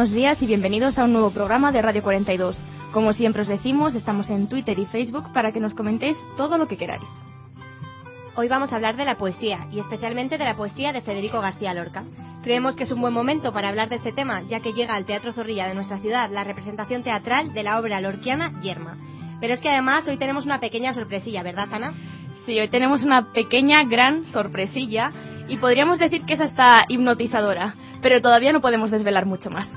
buenos días y bienvenidos a un nuevo programa de Radio 42. Como siempre os decimos, estamos en Twitter y Facebook para que nos comentéis todo lo que queráis. Hoy vamos a hablar de la poesía y especialmente de la poesía de Federico García Lorca. Creemos que es un buen momento para hablar de este tema, ya que llega al Teatro Zorrilla de nuestra ciudad la representación teatral de la obra lorquiana Yerma. Pero es que además hoy tenemos una pequeña sorpresilla, ¿verdad, Ana? Sí, hoy tenemos una pequeña, gran sorpresilla y podríamos decir que es hasta hipnotizadora, pero todavía no podemos desvelar mucho más.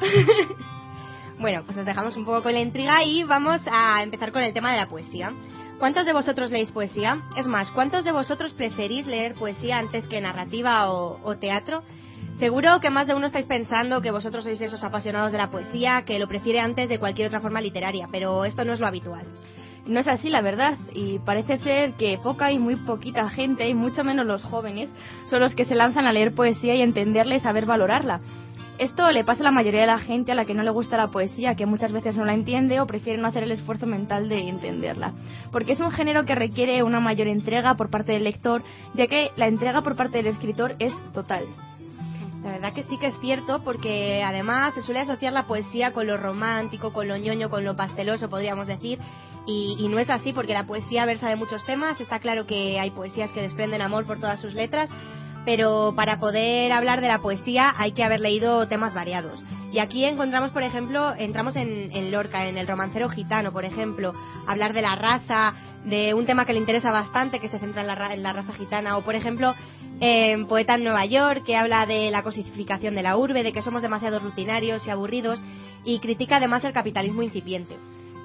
bueno, pues os dejamos un poco con la intriga y vamos a empezar con el tema de la poesía. ¿Cuántos de vosotros leéis poesía? Es más, ¿cuántos de vosotros preferís leer poesía antes que narrativa o, teatro? Seguro que más de uno estáis pensando que vosotros sois esos apasionados de la poesía, que lo prefiere antes de cualquier otra forma literaria, pero esto no es lo habitual. No es así, la verdad, y parece ser que poca y muy poquita gente, y mucho menos los jóvenes, son los que se lanzan a leer poesía y entenderla y saber valorarla. Esto le pasa a la mayoría de la gente a la que no le gusta la poesía, que muchas veces no la entiende o prefiere no hacer el esfuerzo mental de entenderla. Porque es un género que requiere una mayor entrega por parte del lector, ya que la entrega por parte del escritor es total. La verdad que sí que es cierto, porque además se suele asociar la poesía con lo romántico, con lo ñoño, con lo pasteloso, podríamos decir, y, y, no es así porque la poesía versa de muchos temas. Está claro que hay poesías que desprenden amor por todas sus letras, pero para poder hablar de la poesía hay que haber leído temas variados. Y aquí encontramos, por ejemplo, entramos en, Lorca, en el romancero gitano, por ejemplo, hablar de la raza, de un tema que le interesa bastante, que se centra en la, en la raza gitana, o por ejemplo, en Poeta en Nueva York, que habla de la cosificación de la urbe, de que somos demasiado rutinarios y aburridos, y critica además el capitalismo incipiente.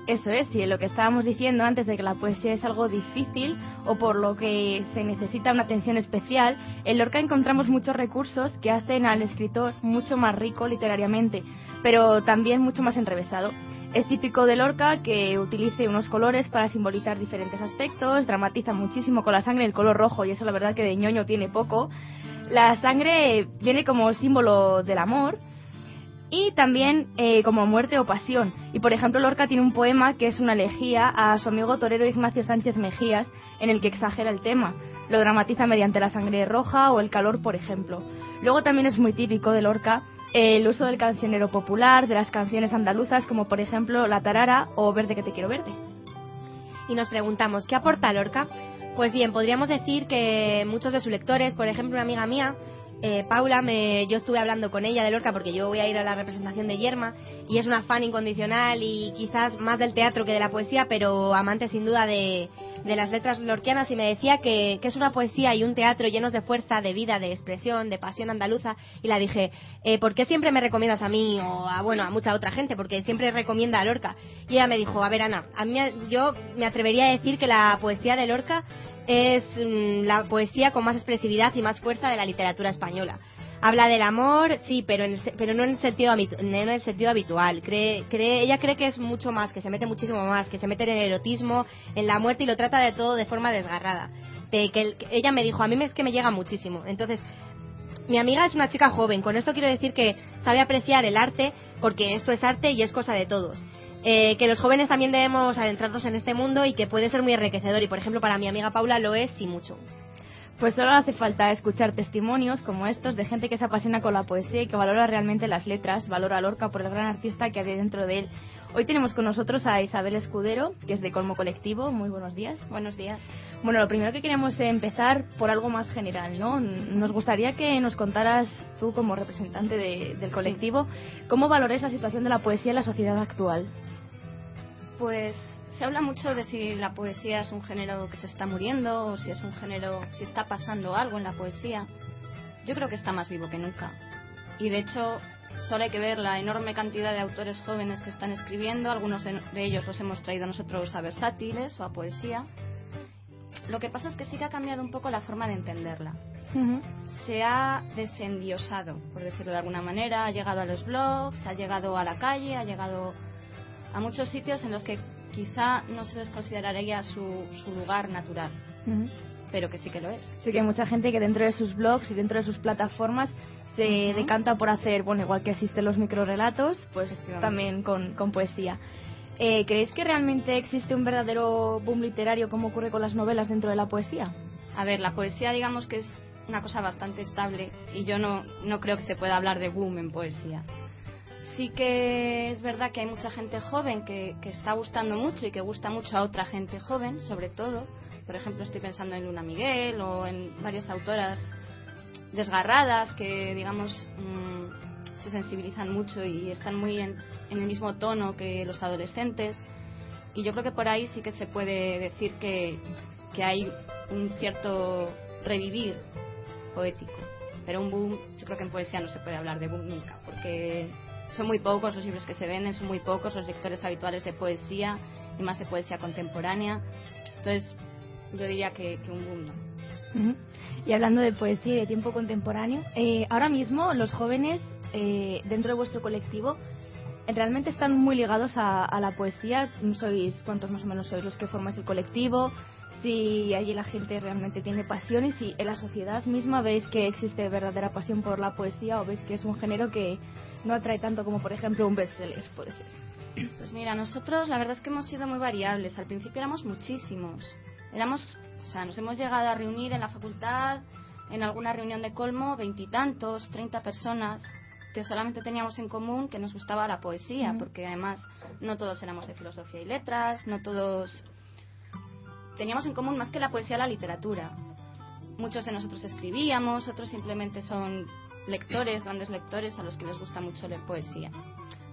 Eso es, y lo que estábamos diciendo antes de que la poesía es algo difícil o por lo que se necesita una atención especial, en Lorca encontramos muchos recursos que hacen al escritor mucho más rico literariamente, pero también mucho más enrevesado. Es típico de Lorca que utilice unos colores para simbolizar diferentes aspectos, dramatiza muchísimo con la sangre el color rojo y eso la verdad que de ñoño tiene poco. La sangre viene como símbolo del amor, y también eh, como muerte o pasión. Y por ejemplo, Lorca tiene un poema que es una elegía a su amigo torero Ignacio Sánchez Mejías, en el que exagera el tema. Lo dramatiza mediante la sangre roja o el calor, por ejemplo. Luego también es muy típico de Lorca el uso del cancionero popular, de las canciones andaluzas, como por ejemplo La Tarara o Verde que te quiero verde. Y nos preguntamos, ¿qué aporta Lorca? Pues bien, podríamos decir que muchos de sus lectores, por ejemplo, una amiga mía, eh, Paula, me, yo estuve hablando con ella de Lorca porque yo voy a ir a la representación de Yerma y es una fan incondicional y quizás más del teatro que de la poesía, pero amante sin duda de, de las letras lorquianas y me decía que, que, es una poesía y un teatro llenos de fuerza, de vida, de expresión, de pasión andaluza y la dije, eh, ¿por qué siempre me recomiendas a mí o a, bueno, a mucha otra gente? Porque siempre recomienda a Lorca. Y ella me dijo, a ver Ana, a yo me atrevería a decir que la poesía de Lorca es mm, la poesía con más expresividad y más fuerza de la literatura española. Habla del amor, sí, pero, en el, pero no, en el sentido, no en el sentido habitual. Cree, cree, ella cree que es mucho más, que se mete muchísimo más, que se mete en el erotismo, en la muerte y lo trata de todo de forma desgarrada. De que, ella me dijo, a mí es que me llega muchísimo. Entonces, mi amiga es una chica joven. Con esto quiero decir que sabe apreciar el arte, porque esto es arte y es cosa de todos eh, que los jóvenes también debemos adentrarnos en este mundo y que puede ser muy enriquecedor. Y por ejemplo, para mi amiga Paula lo es y mucho. Pues solo hace falta escuchar testimonios como estos de gente que se apasiona con la poesía y que valora realmente las letras, valora a Lorca por el gran artista que hay dentro de él. Hoy tenemos con nosotros a Isabel Escudero, que es de Colmo Colectivo. Muy buenos días. Buenos días. Bueno, lo primero que queríamos empezar por algo más general, ¿no? Nos gustaría que nos contaras tú, como representante de, del colectivo, cómo valores la situación de la poesía en la sociedad actual. Pues se habla mucho de si la poesía es un género que se está muriendo o si es un género, si está pasando algo en la poesía. Yo creo que está más vivo que nunca. Y de hecho, solo hay que ver la enorme cantidad de autores jóvenes que están escribiendo. Algunos de, ellos los hemos traído nosotros a versátiles o a poesía. Lo que pasa es que sí que ha cambiado un poco la forma de entenderla. Se ha desendiosado, por decirlo de alguna manera. Ha llegado a los blogs, ha llegado a la calle, ha llegado a muchos sitios en los que quizá no se les consideraría su, su lugar natural. Pero que sí que lo es. Sí que hay mucha gente que dentro de sus blogs y dentro de sus plataformas se decanta por hacer, bueno, igual que existen los microrelatos, pues también con, con poesía. Eh, ¿Creéis que realmente existe un verdadero boom literario como ocurre con las novelas dentro de la poesía? A ver, la poesía digamos que es una cosa bastante estable y yo no, no creo que se pueda hablar de boom en poesía. Sí que es verdad que hay mucha gente joven que, que está gustando mucho y que gusta mucho a otra gente joven, sobre todo. Por ejemplo, estoy pensando en Luna Miguel o en varias autoras desgarradas que, digamos, mm, se sensibilizan mucho y están muy en, el mismo tono que los adolescentes. Y yo creo que por ahí sí que se puede decir que, que hay un cierto revivir poético. Pero un boom, yo creo que en poesía no se puede hablar de boom nunca, porque son muy pocos los libros que se venden, son muy pocos los lectores habituales de poesía y más de poesía contemporánea. Entonces, yo diría que, un boom. Y hablando de poesía y de tiempo contemporáneo, eh, ahora mismo los jóvenes eh, dentro de vuestro colectivo realmente están muy ligados a, la poesía. ¿Sois cuántos más o menos sois los que formáis el colectivo? Si allí la gente realmente tiene pasión y si en la sociedad misma veis que existe verdadera pasión por la poesía o veis que es un género que no atrae tanto como por ejemplo un bestseller, puede ser. Pues mira, nosotros la verdad es que hemos sido muy variables. Al principio éramos muchísimos. Éramos o sea, nos hemos llegado a reunir en la facultad, en alguna reunión de colmo, veintitantos, treinta personas que solamente teníamos en común que nos gustaba la poesía, porque además no todos éramos de filosofía y letras, no todos teníamos en común más que la poesía la literatura. Muchos de nosotros escribíamos, otros simplemente son lectores, grandes lectores a los que les gusta mucho leer poesía.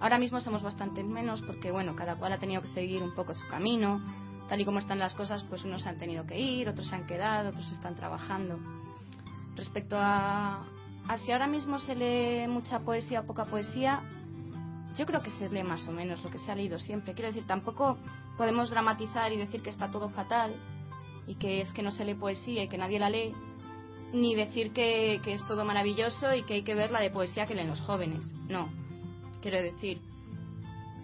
Ahora mismo somos bastante menos porque, bueno, cada cual ha tenido que seguir un poco su camino tal y como están las cosas, pues unos han tenido que ir, otros se han quedado, otros están trabajando. Respecto a, si ahora mismo se lee mucha poesía o poca poesía, yo creo que se lee más o menos lo que se ha leído siempre. Quiero decir, tampoco podemos dramatizar y decir que está todo fatal y que es que no se lee poesía y que nadie la lee, ni decir que, que es todo maravilloso y que hay que ver la de poesía que leen los jóvenes. No. Quiero decir,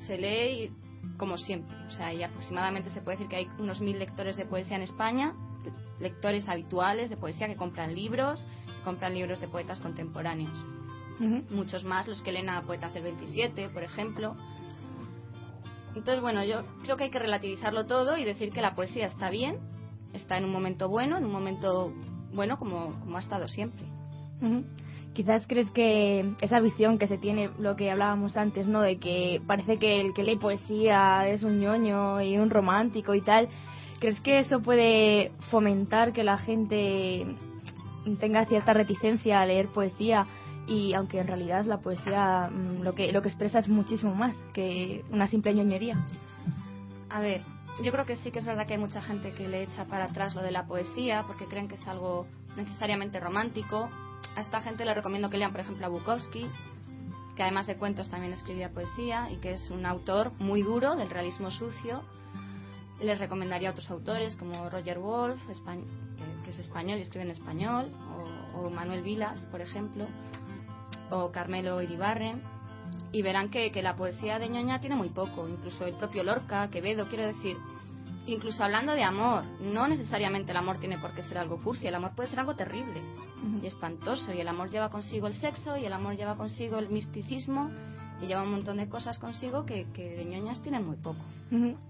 se lee como siempre. O sea, y aproximadamente se puede decir que hay unos mil lectores de poesía en España, lectores habituales de poesía que compran libros, compran libros de poetas contemporáneos. Muchos más los que leen a poetas del 27, por ejemplo. Entonces, bueno, yo creo que hay que relativizarlo todo y decir que la poesía está bien, está en un momento bueno, en un momento bueno como, como ha estado siempre. Quizás crees que esa visión que se tiene, lo que hablábamos antes, ¿no? De que parece que el que lee poesía es un ñoño y un romántico y tal. ¿Crees que eso puede fomentar que la gente tenga cierta reticencia a leer poesía? Y aunque en realidad la poesía mm, lo que, lo que expresa es muchísimo más que una simple ñoñería. A ver, yo creo que sí que es verdad que hay mucha gente que le echa para atrás lo de la poesía porque creen que es algo necesariamente romántico a esta gente le recomiendo que lean, por ejemplo, a Bukowski, que además de cuentos también escribía poesía y que es un autor muy duro del realismo sucio. Les recomendaría a otros autores como Roger Wolf, que es español y escribe en español, o, Manuel Vilas, por ejemplo, o Carmelo Iribarren. Y verán que, que la poesía de ñoña tiene muy poco, incluso el propio Lorca, Quevedo, quiero decir, incluso hablando de amor, no necesariamente el amor tiene por qué ser algo cursi, el amor puede ser algo terrible y espantoso, y el amor lleva consigo el sexo, y el amor lleva consigo el misticismo, y lleva un montón de cosas consigo que, de ñoñas tienen muy poco.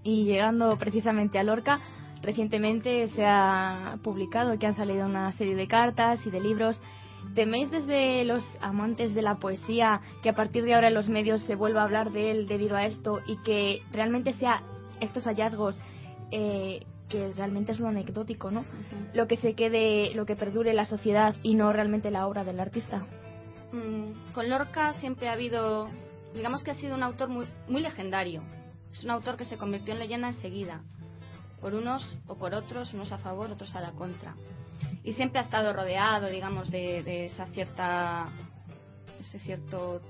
Y llegando precisamente a Lorca, recientemente se ha publicado que han salido una serie de cartas y de libros. ¿Teméis desde los amantes de la poesía que a partir de ahora en los medios se vuelva a hablar de él debido a esto y que realmente sea estos hallazgos eh, que realmente es lo anecdótico, ¿no? Lo que se quede, lo que perdure la sociedad y no realmente la obra del artista. Mm, con Lorca siempre ha habido, digamos que ha sido un autor muy, muy legendario. Es un autor que se convirtió en leyenda enseguida, por unos o por otros, unos a favor, otros a la contra. Y siempre ha estado rodeado, digamos, de, esa cierta, ese cierto,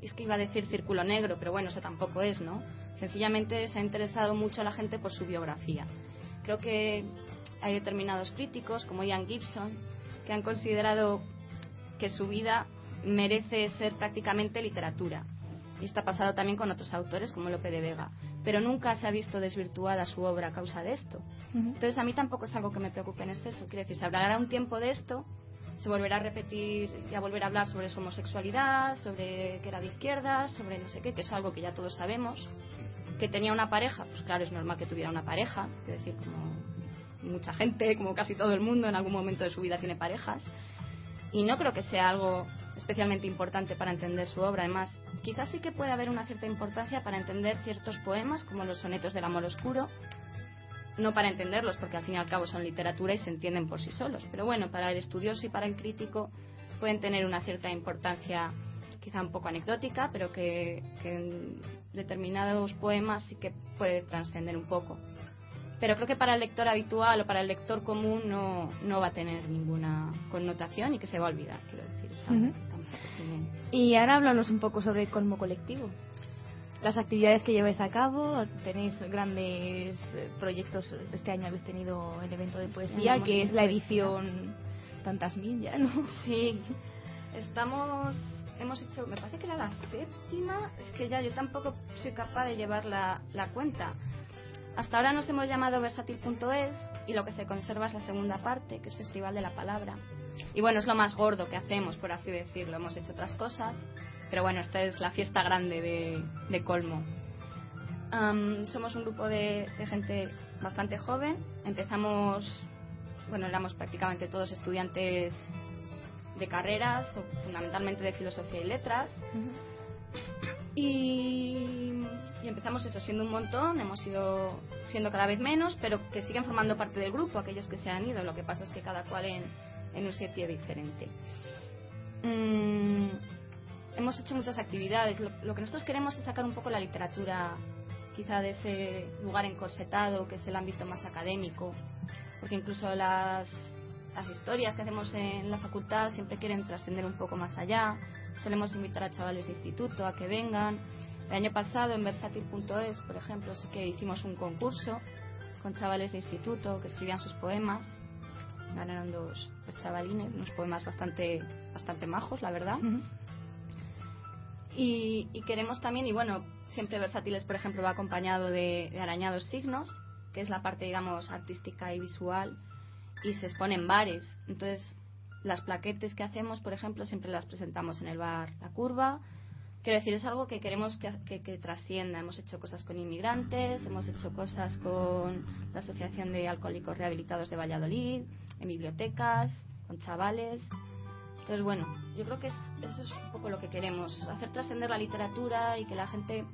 es que iba a decir círculo negro, pero bueno, eso tampoco es, ¿no? Sencillamente se ha interesado mucho a la gente por su biografía. Creo que hay determinados críticos, como Ian Gibson, que han considerado que su vida merece ser prácticamente literatura. Y esto ha pasado también con otros autores como Lope de Vega. Pero nunca se ha visto desvirtuada su obra a causa de esto. Entonces a mí tampoco es algo que me preocupe en exceso. Quiero decir, se hablará un tiempo de esto, se volverá a repetir y a volver a hablar sobre su homosexualidad, sobre que era de izquierdas, sobre no sé qué, que es algo que ya todos sabemos. Que tenía una pareja, pues claro, es normal que tuviera una pareja. Quiero decir, como mucha gente, como casi todo el mundo, en algún momento de su vida tiene parejas. Y no creo que sea algo especialmente importante para entender su obra. Además, quizás sí que puede haber una cierta importancia para entender ciertos poemas, como los sonetos del amor oscuro, no para entenderlos, porque al fin y al cabo son literatura y se entienden por sí solos, pero bueno, para el estudioso y para el crítico pueden tener una cierta importancia, quizá un poco anecdótica, pero que, en determinados poemas sí que puede trascender un poco pero creo que para el lector habitual o para el lector común no, no va a tener ninguna connotación y que se va a olvidar, quiero decir. Y ahora háblanos un poco sobre el Colmo Colectivo. Las actividades que lleváis a cabo, tenéis grandes eh, proyectos. Este año habéis tenido el evento de poesía, que es la edición tantas mil ya, ¿no? Sí, estamos hemos hecho, me parece que era la séptima, es que ya yo tampoco soy capaz de llevar la, la cuenta. Hasta ahora nos hemos llamado versátil.es y lo que se conserva es la segunda parte, que es Festival de la Palabra. Y bueno, es lo más gordo que hacemos, por así decirlo. Hemos hecho otras cosas, pero bueno, esta es la fiesta grande de, Colmo. somos un grupo de, gente bastante joven. Empezamos, bueno, éramos prácticamente todos estudiantes de carreras, fundamentalmente de filosofía y letras. Y empezamos eso siendo un montón, hemos ido siendo cada vez menos, pero que siguen formando parte del grupo, aquellos que se han ido, lo que pasa es que cada cual en, un sitio diferente. Mm, hemos hecho muchas actividades, lo, que nosotros queremos es sacar un poco la literatura quizá de ese lugar encorsetado que es el ámbito más académico, porque incluso las, las historias que hacemos en la facultad siempre quieren trascender un poco más allá, solemos invitar a chavales de instituto a que vengan, el año pasado en versátil.es, por ejemplo, sí que hicimos un concurso con chavales de instituto que escribían sus poemas. Ganaron dos, chavalines, unos poemas bastante, bastante majos, la verdad. y, queremos también, y bueno, siempre Versátiles, por ejemplo, va acompañado de, de arañados signos, que es la parte, digamos, artística y visual, y se expone en bares. Entonces, las plaquetes que hacemos, por ejemplo, siempre las presentamos en el bar La Curva, Quiero decir, es algo que queremos que, trascienda. Hemos hecho cosas con inmigrantes, hemos hecho cosas con la Asociación de Alcohólicos Rehabilitados de Valladolid, en bibliotecas, con chavales. Entonces, bueno, yo creo que eso es un poco lo que queremos, hacer trascender la literatura y que la gente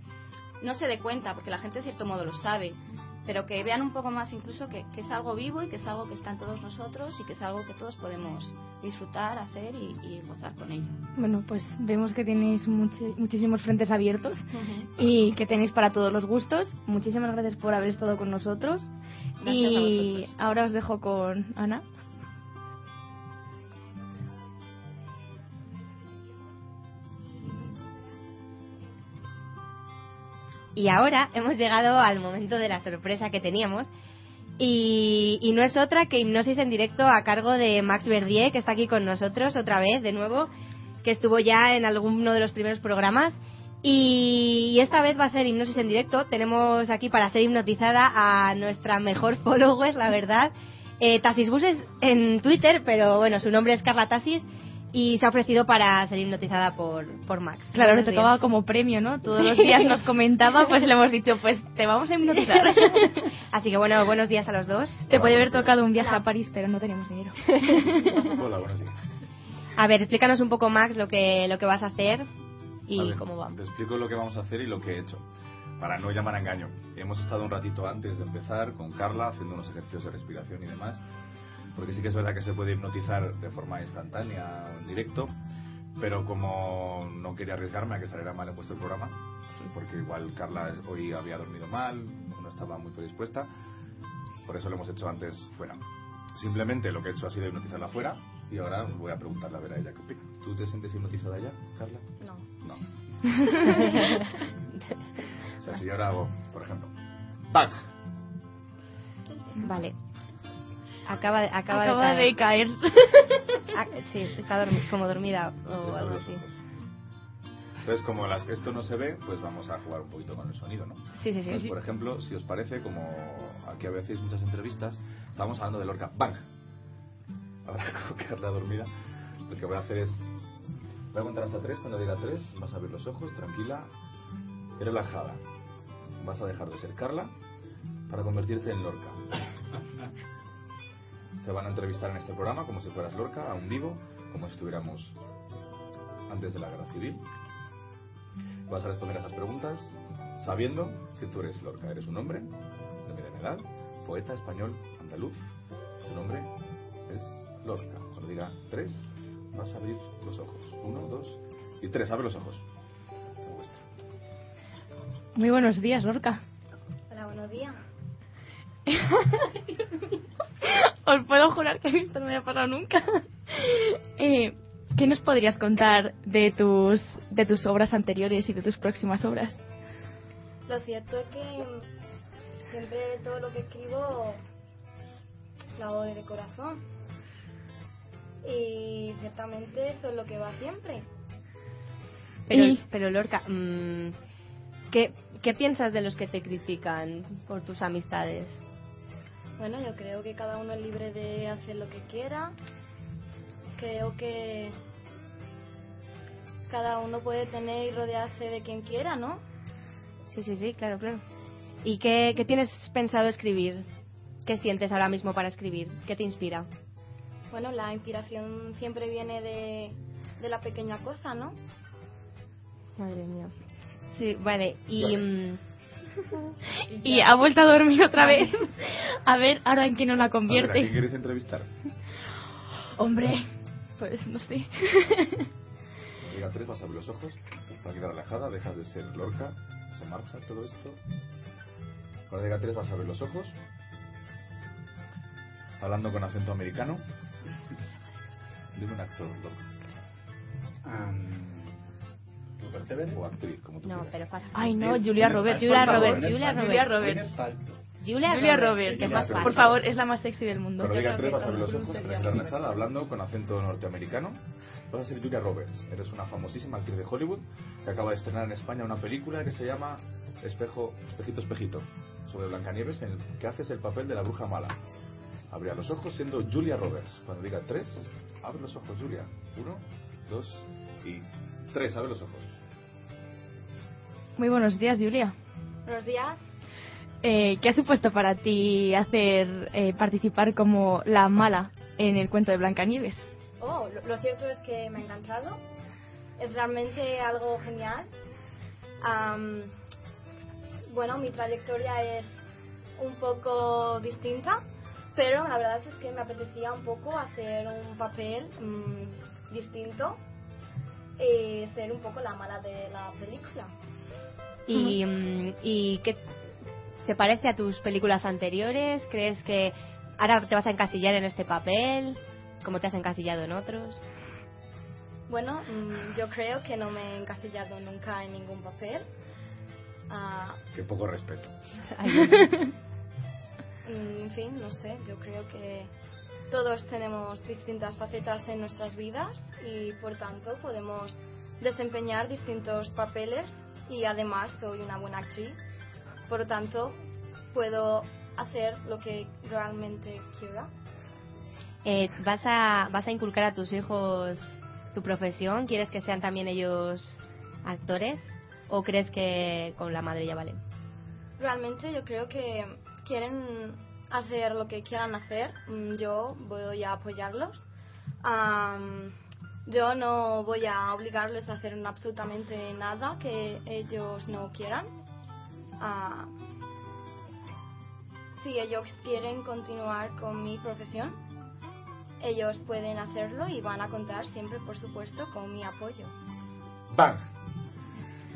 no se dé cuenta, porque la gente de cierto modo lo sabe, pero que vean un poco más incluso que, es algo vivo y que es algo que está en todos nosotros y que es algo que todos podemos disfrutar, hacer y, gozar con ello. Bueno, pues vemos que tenéis muchísimos frentes abiertos y que tenéis para todos los gustos. Muchísimas gracias por haber estado con nosotros. y ahora os dejo con Ana. Y ahora hemos llegado al momento de la sorpresa que teníamos. Y, no es otra que hipnosis en directo a cargo de Max Verdier, que está aquí con nosotros otra vez, de nuevo, que estuvo ya en alguno de los primeros programas. Y, esta vez va a ser hipnosis en directo. Tenemos aquí para ser hipnotizada a nuestra mejor follower, la verdad. Eh, Tasis Buses en Twitter, pero bueno, su nombre es Carla Tasis y se ha ofrecido para ser hipnotizada por, por Max. Claro, le tocaba como premio, ¿no? Todos los días nos comentaba, pues le hemos dicho, pues te vamos a hipnotizar. Así que bueno, buenos días a los dos. Te puede haber tocado un viaje a París, pero no tenemos dinero. Hola, buenos días. A ver, explícanos un poco, Max, lo que, lo que vas a hacer y cómo va. Te explico lo que vamos a hacer y lo que he hecho, para no llamar a engaño. Hemos estado un ratito antes de empezar con Carla haciendo unos ejercicios de respiración y demás porque sí que es verdad que se puede hipnotizar de forma instantánea o en directo, pero como no quería arriesgarme a que saliera mal he puesto el programa, porque igual Carla hoy había dormido mal, no estaba muy predispuesta. Por eso lo hemos hecho antes fuera. Simplemente lo que he hecho ha sido hipnotizarla fuera y ahora os voy a preguntarle a ver a ella qué opina. ¿Tú te sientes hipnotizada ya, Carla? No. No. o sea, si yo ahora hago, por ejemplo, ¡Bang! Vale. Acaba, de- acaba, Acaba de, de caer. Ah, sí, está dormi- como dormida o algo así. Entonces, como las, esto no se ve, pues vamos a jugar un poquito con el sonido, ¿no? Sí, sí, sí. Entonces, por ejemplo, si os parece, como aquí a veces muchas entrevistas, estamos hablando de Lorca. ¡Bang! Ahora, como quedarla dormida, lo que voy a hacer es... Voy a contar hasta tres. Cuando diga tres, vas a abrir los ojos, tranquila y relajada. Vas a dejar de ser Carla para convertirte en Lorca. Te van a entrevistar en este programa como si fueras Lorca, a un vivo, como si estuviéramos antes de la guerra civil. Vas a responder a esas preguntas sabiendo que tú eres Lorca. Eres un hombre de mediana edad, poeta español andaluz. Tu nombre es Lorca. Cuando diga tres, vas a abrir los ojos. Uno, dos y tres. Abre los ojos. Muy buenos días, Lorca. Hola, buenos días. Os puedo jurar que esto no me ha pasado nunca. Eh, ¿Qué nos podrías contar de tus, de tus obras anteriores y de tus próximas obras? Lo cierto es que siempre todo lo que escribo lo hago de corazón. Y ciertamente eso es lo que va siempre. Pero, Y- pero Lorca, mm, ¿qué, ¿qué piensas de los que te critican por tus amistades? Bueno, yo creo que cada uno es libre de hacer lo que quiera. Creo que cada uno puede tener y rodearse de quien quiera, ¿no? Sí, sí, sí, claro, claro. ¿Y qué, qué tienes pensado escribir? ¿Qué sientes ahora mismo para escribir? ¿Qué te inspira? Bueno, la inspiración siempre viene de, de la pequeña cosa, ¿no? Madre mía. Sí, vale. Y... mm, Y ha vuelto a dormir otra vez. A ver, ahora en qué nos la A ver, ¿a quién convierte. quieres entrevistar? Hombre, pues no sé. Cuando diga tres, vas a abrir los ojos. Tranquila, relajada. Dejas de ser Lorca. Se marcha todo esto. Cuando diga tres, vas a abrir los ojos. Hablando con acento americano. Dime un actor, Lorca. Rupert Everett. O actriz, como tú no, quieras. pero para. Ay, no, Julia Roberts. Julia Por favor, Roberts, Julia Roberts. Julia, Julia Roberts, que es más Por favor, es la más sexy del mundo. Cuando diga tres, vas a abrir los ojos, relajada, hablando con acento norteamericano. Vas a ser Julia Roberts. Eres una famosísima actriz de Hollywood que acaba de estrenar en España una película que se llama Espejo, Espejito, Espejito, sobre Blancanieves, en el que haces el papel de la bruja mala. Abrirá los ojos siendo Julia Roberts. Cuando diga tres, abre los ojos, Julia. Uno, dos y tres, abre los ojos. Muy buenos días, Julia. Buenos días. Eh, ¿Qué ha supuesto para ti hacer eh, participar como la mala en el cuento de Blancanieves? Oh, lo, lo cierto es que me ha encantado. Es realmente algo genial. Am, bueno, mi trayectoria es un poco distinta, pero la verdad es que me apetecía un poco hacer un papel mm, distinto y ser un poco la mala de la película. ¿Y, mm, y qué se parece a tus películas anteriores? ¿Crees que ahora te vas a encasillar en este papel? como te has encasillado en otros? Bueno, mm, yo creo que no me he encasillado nunca en ningún papel. Ah, Qué poco respeto. Mm, En fin, no sé, yo creo que todos tenemos distintas facetas en nuestras vidas y por tanto podemos desempeñar distintos papeles y además soy una buena actriz, por lo tanto puedo hacer lo que realmente quiera. Eh, ¿vas, a, ¿Vas a inculcar a tus hijos tu profesión? ¿Quieres que sean también ellos actores? ¿O crees que con la madre ya vale? Realmente yo creo que quieren hacer lo que quieran hacer, mm, yo voy a apoyarlos. Am, yo no voy a obligarles a hacer absolutamente nada que ellos no quieran. Ah, si ellos quieren continuar con mi profesión, ellos pueden hacerlo y van a contar siempre, por supuesto, con mi apoyo.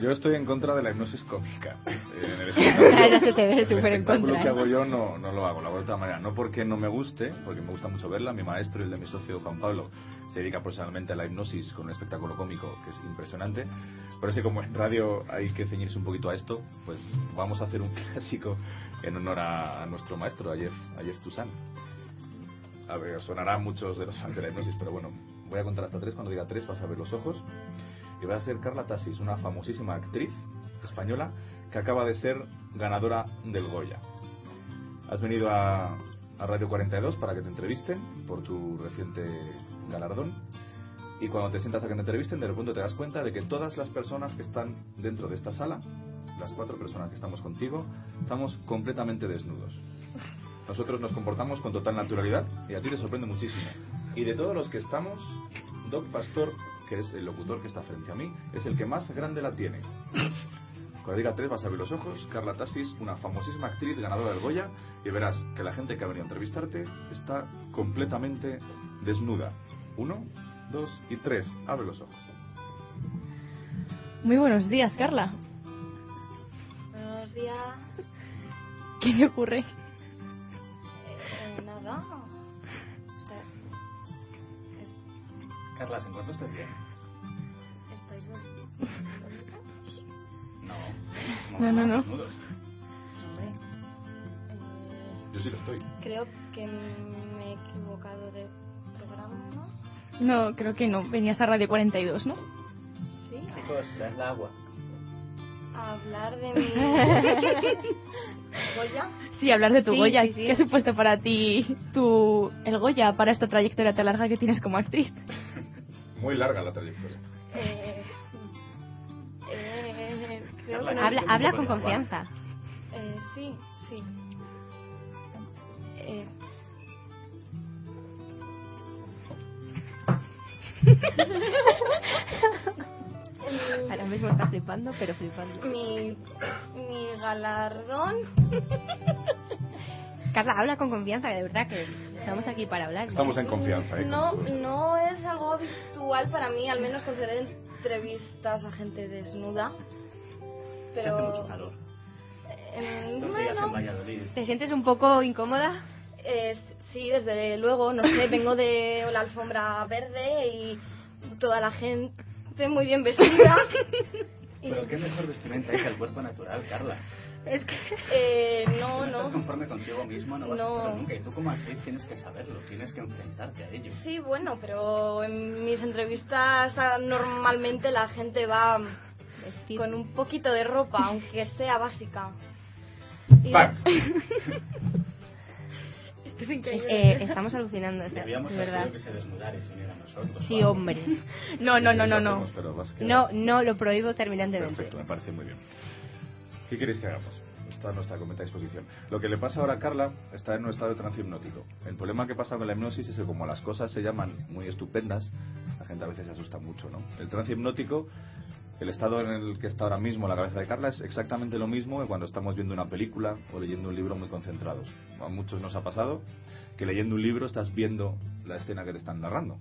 Yo estoy en contra de la hipnosis cómica. Eh, En el Ya se te ve súper en contra, que ¿eh? hago yo no, no lo hago, lo hago de otra manera. No porque no me guste, porque me gusta mucho verla. Mi maestro y el de mi socio Juan Pablo se dedica profesionalmente a la hipnosis con un espectáculo cómico que es impresionante. Pero es que como en radio hay que ceñirse un poquito a esto, pues vamos a hacer un clásico en honor a, nuestro maestro, a Jeff, Toussaint. A ver, sonará a muchos de los fans de la hipnosis, pero bueno, voy a contar hasta tres. Cuando diga tres vas a ver los ojos. Y va a ser Carla Tassis, una famosísima actriz española que acaba de ser ganadora del Goya. Has venido a, a Radio 42 para que te entrevisten por tu reciente galardón. Y cuando te sientas a que te entrevisten, de repente te das cuenta de que todas las personas que están dentro de esta sala, las cuatro personas que estamos contigo, estamos completamente desnudos. Nosotros nos comportamos con total naturalidad y a ti te sorprende muchísimo. Y de todos los que estamos, Doc Pastor, que es el locutor que está frente a mí, es el que más grande la tiene. Cuando diga tres vas a abrir los ojos, Carla Tassis, una famosísima actriz ganadora del Goya, y verás que la gente que ha venido a entrevistarte está completamente desnuda. Uno, dos y tres. Abre los ojos. Muy buenos días, Carla. Buenos días. ¿Qué le ocurre? Carla, ¿se encuentra usted bien? ¿Estáis des- No. No, no, no. Hombre. Eh, Yo sí lo estoy. creo que me he equivocado de programa. No, creo que no. Venías a Radio 42, ¿no? Sí. Chicos, traed la agua. A hablar de mi. Goya. Sí, hablar de tu Sí, Goya. sí, sí. ¿Qué ha supuesto para ti tu, el Goya para esta trayectoria tan larga que tienes como actriz? Muy larga la trayectoria. Eh, eh, creo Carla, que no- Habla, con confianza. Eh, sí, sí. Eh, Ahora mismo está flipando, pero flipando. mi, mi galardón. Carla, habla con confianza, que de verdad que estamos aquí para hablar. Estamos en confianza, ¿eh? No, no es algo habitual para mí, al menos conceder entrevistas a gente desnuda. Hace Pero. mucho calor. eh, bueno. ¿Te sientes un poco incómoda? eh, sí, desde luego, no sé, vengo de la alfombra verde y toda la gente muy bien vestida. Pero qué mejor vestimenta hay que el cuerpo natural, Carla. Es que... eh, Si no, estás no. conforme contigo mismo, no vas No. a estarlo nunca. Y tú como actriz tienes que saberlo, tienes que enfrentarte a ello. Sí, bueno, pero en mis entrevistas ah, normalmente la gente va Vestido. con un poquito de ropa, aunque sea básica. Y- es increíble. Eh, estamos alucinando, o sea, haber verdad. que se desnudara y se uniera a nosotros. Sí, hombre. No, no, no, no, no. No, no, lo prohíbo terminantemente. Perfecto, me parece muy bien. ¿Qué queréis que hagamos? Nuestra disposición. Lo que le pasa ahora a Carla está en un estado de trance hipnótico. El problema que pasa con la hipnosis es que como las cosas se llaman muy estupendas, la gente a veces se asusta mucho, ¿no? El trance hipnótico, el estado en el que está ahora mismo la cabeza de Carla es exactamente lo mismo que cuando estamos viendo una película o leyendo un libro muy concentrados. A muchos nos ha pasado que leyendo un libro estás viendo la escena que te están narrando.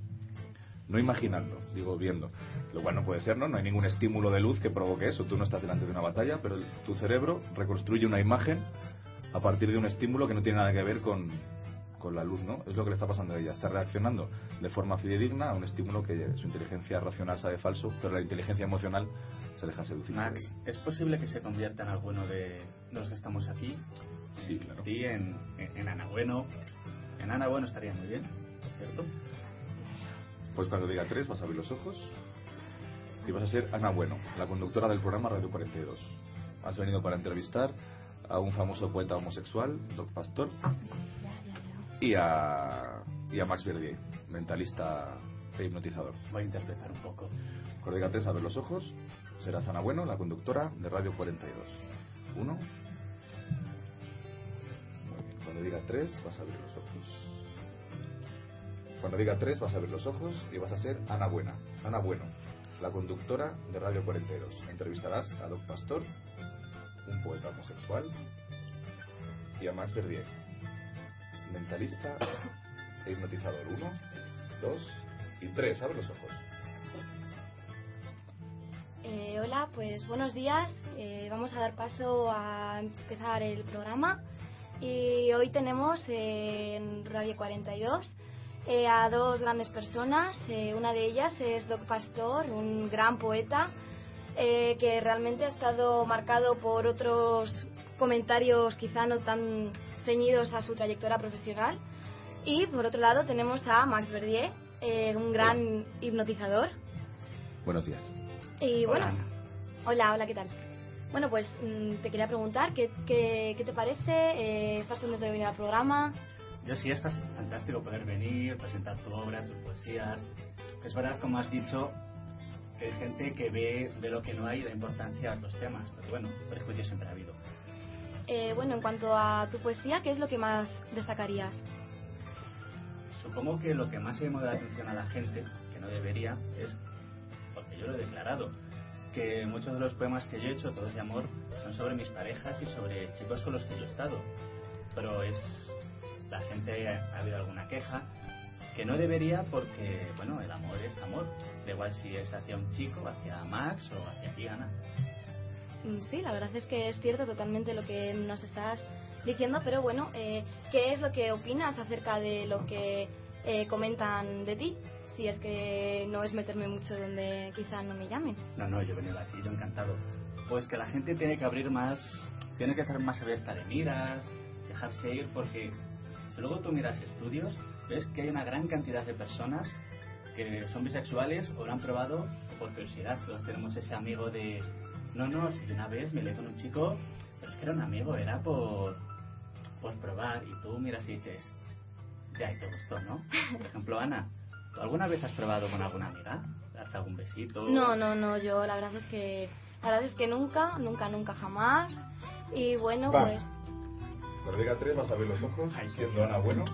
No imaginando, digo viendo. Lo cual no puede ser, ¿no? No hay ningún estímulo de luz que provoque eso. Tú no estás delante de una batalla, pero el- tu cerebro reconstruye una imagen a partir de un estímulo que no tiene nada que ver con, con la luz, ¿no? Es lo que le está pasando a ella. Está reaccionando de forma fidedigna a un estímulo que su inteligencia racional sabe falso, pero la inteligencia emocional se deja seducir. Max. ¿es posible que se convierta en alguno de los que estamos aquí? Sí, claro. Sí, en, en, en Ana Bueno. En Ana Bueno estaría muy bien, ¿cierto? Pues cuando diga tres vas a abrir los ojos y vas a ser Ana Bueno, la conductora del programa Radio 42. Has venido para entrevistar a un famoso poeta homosexual, Doc Pastor, y a, y a Max Verdier, mentalista e hipnotizador. Voy a interpretar un poco. Cuando diga tres abre los ojos, serás Ana Bueno, la conductora de Radio 42. Uno. Muy bien. Cuando diga tres vas a abrir los ojos. Cuando diga tres vas a abrir los ojos y vas a ser Ana Buena. Ana Bueno, la conductora de Radio 42. Entrevistarás a Doc Pastor, un poeta homosexual, y a Max Verdier, mentalista e hipnotizador. Uno, dos y tres. Abre los ojos. Eh, hola, pues buenos días. Eh, vamos a dar paso a empezar el programa. Y hoy tenemos en Radio 42 eh, a dos grandes personas. Eh, una de ellas es Doc Pastor, un gran poeta eh, que realmente ha estado marcado por otros comentarios quizá no tan ceñidos a su trayectoria profesional. Y por otro lado tenemos a Max Verdier, eh, un gran hipnotizador. Buenos días. Y bueno, Hola. hola, hola, ¿qué tal? Bueno, pues mm, te quería preguntar, ¿qué, qué, qué te parece? Eh, ¿Estás contento de venir al programa? Yo sí, es fantástico poder venir, presentar tu obra, tus poesías. Es verdad, como has dicho, que hay gente que ve, ve lo que no hay y da importancia a otros temas. Pero bueno, prejuicios siempre ha habido. Eh, bueno, en cuanto a tu poesía, ¿qué es lo que más destacarías? Supongo que lo que más llama la atención a la gente, que no debería, es, porque yo lo he declarado, que muchos de los poemas que yo he hecho, todos de amor, son sobre mis parejas y sobre chicos con los que yo he estado. Pero es. La gente ha habido alguna queja, que no debería porque, bueno, el amor es amor. Da igual si es hacia un chico, hacia Max o hacia ti, Ana. Mm, Sí, la verdad es que es cierto totalmente lo que nos estás diciendo, pero bueno, eh, ¿qué es lo que opinas acerca de lo que eh, comentan de ti? Si es que no es meterme mucho donde quizá no me llamen. No, no, yo he venido aquí, yo encantado. Pues que la gente tiene que abrir más, tiene que estar más abierta de miras, dejarse ir, porque si luego tú miras estudios, ves que hay una gran cantidad de personas que son bisexuales o lo han probado por curiosidad. Todos tenemos ese amigo de, no, no, si una vez me leí con un chico, pero es que era un amigo, era por, por probar, y tú miras y dices, ya, y te gustó, ¿no? Por ejemplo, Ana, ¿tú alguna vez has probado con alguna amiga? ¿Darte algún besito? No, no, no, yo la verdad es que la verdad es que nunca, nunca, nunca jamás. Y bueno, Va. pues Cuando diga tres vas a abrir los ojos, siendo Ana bueno,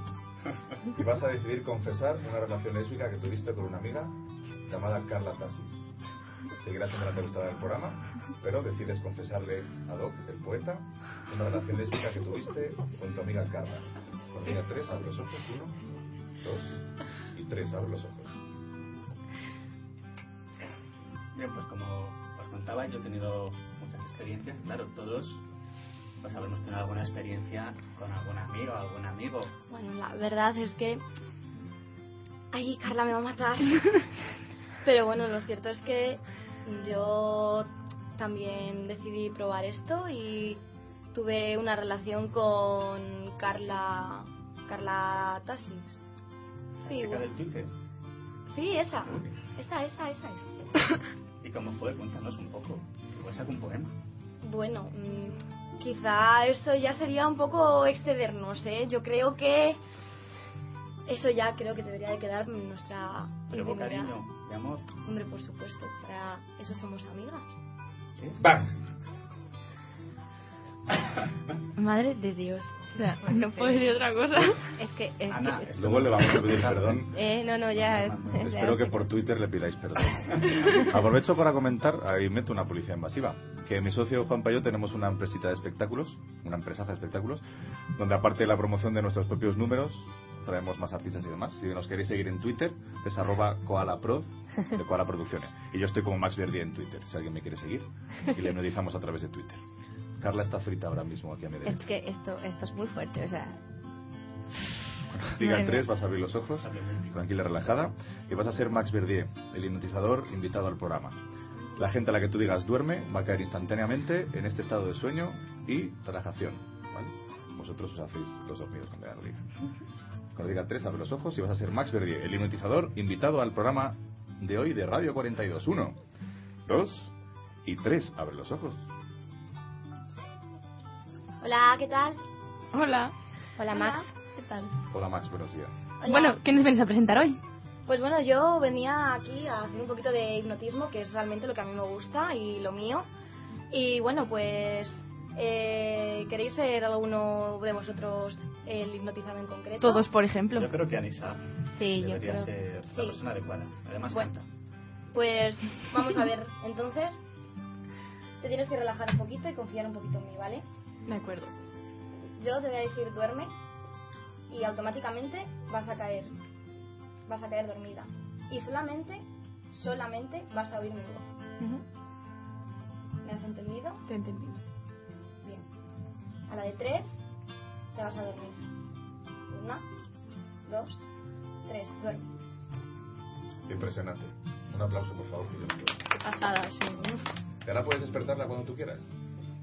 y vas a decidir confesar una relación lésbica que tuviste con una amiga llamada Carla Tassis. Seguirás siendo la entrevistada del programa, pero decides confesarle a Doc, el poeta, una relación lésbica que tuviste con tu amiga Carla. Cuando diga tres, abre los ojos, uno, dos y tres, abre los ojos. Bien, pues como os contaba, yo he tenido muchas experiencias. Claro, todos pues habremos tenido alguna experiencia con algún amigo, algún amigo. Bueno, la verdad es que. Ay, Carla me va a matar. Pero bueno, lo cierto es que yo también decidí probar esto y tuve una relación con Carla. Carla Tassis. Sí, bueno. del Twitter. Sí, esa. Esa, esa, esa es. ¿Y cómo fue? Cuéntanos un poco. Igual saco un poema. Bueno, mm, quizá esto ya sería un poco excedernos, ¿eh? Yo creo que eso ya creo que debería de quedar en nuestra Pero con intimidad. cariño, de amor. Hombre, por supuesto, para eso somos amigas. ¿Sí? ¡Bam! Madre de Dios. O sea, no puedo decir otra cosa. Es que. Es Ana, que- es- Luego le vamos a pedir perdón. eh, no, no, ya. es- ya Espero que sé. por Twitter le pidáis perdón. Aprovecho para comentar, ahí meto una policía invasiva, que mi socio Juan Payo tenemos una empresita de espectáculos, una empresaza de espectáculos, donde aparte de la promoción de nuestros propios números, traemos más artistas y demás. Si nos queréis seguir en Twitter, es arroba koalapro de Koala Producciones. Y yo estoy como Max Verdi en Twitter, si alguien me quiere seguir, y le hipnotizamos a través de Twitter. Carla está frita ahora mismo aquí a mi Es derecha. que esto, esto es muy fuerte, o sea. Diga tres, vas a abrir los ojos, tranquila, relajada, y vas a ser Max Verdier, el hipnotizador invitado al programa. La gente a la que tú digas duerme va a caer instantáneamente en este estado de sueño y relajación. ¿vale? Vosotros os hacéis los dormidos cuando ya lo diga. Cuando diga tres, abre los ojos y vas a ser Max Verdier, el hipnotizador invitado al programa de hoy de Radio 42. Uno, dos y tres, abre los ojos. Hola, ¿qué tal? Hola. Hola, Max. ¿Qué tal? Hola Max, buenos días. Hola. Bueno, ¿qué nos vienes a presentar hoy? Pues bueno, yo venía aquí a hacer un poquito de hipnotismo, que es realmente lo que a mí me gusta y lo mío. Y bueno, pues eh, ¿queréis ser alguno de vosotros el hipnotizado en concreto? Todos, por ejemplo. Yo creo que Anisa Sí, yo debería creo. ser Sí. la persona adecuada. Además, Bueno. canta. Pues vamos a ver, entonces te tienes que relajar un poquito y confiar un poquito en mí, ¿vale? De acuerdo. Yo te voy a decir duerme y automáticamente vas a caer. Vas a caer dormida. Y solamente, solamente vas a oír mi voz. ¿Me has entendido? Te he entendido. Bien. A la de tres te vas a dormir. Una, dos, tres. Duerme. Impresionante. Un aplauso, por favor. que yo no puedo. Qué pasada, sí. ¿Y ahora puedes despertarla cuando tú quieras?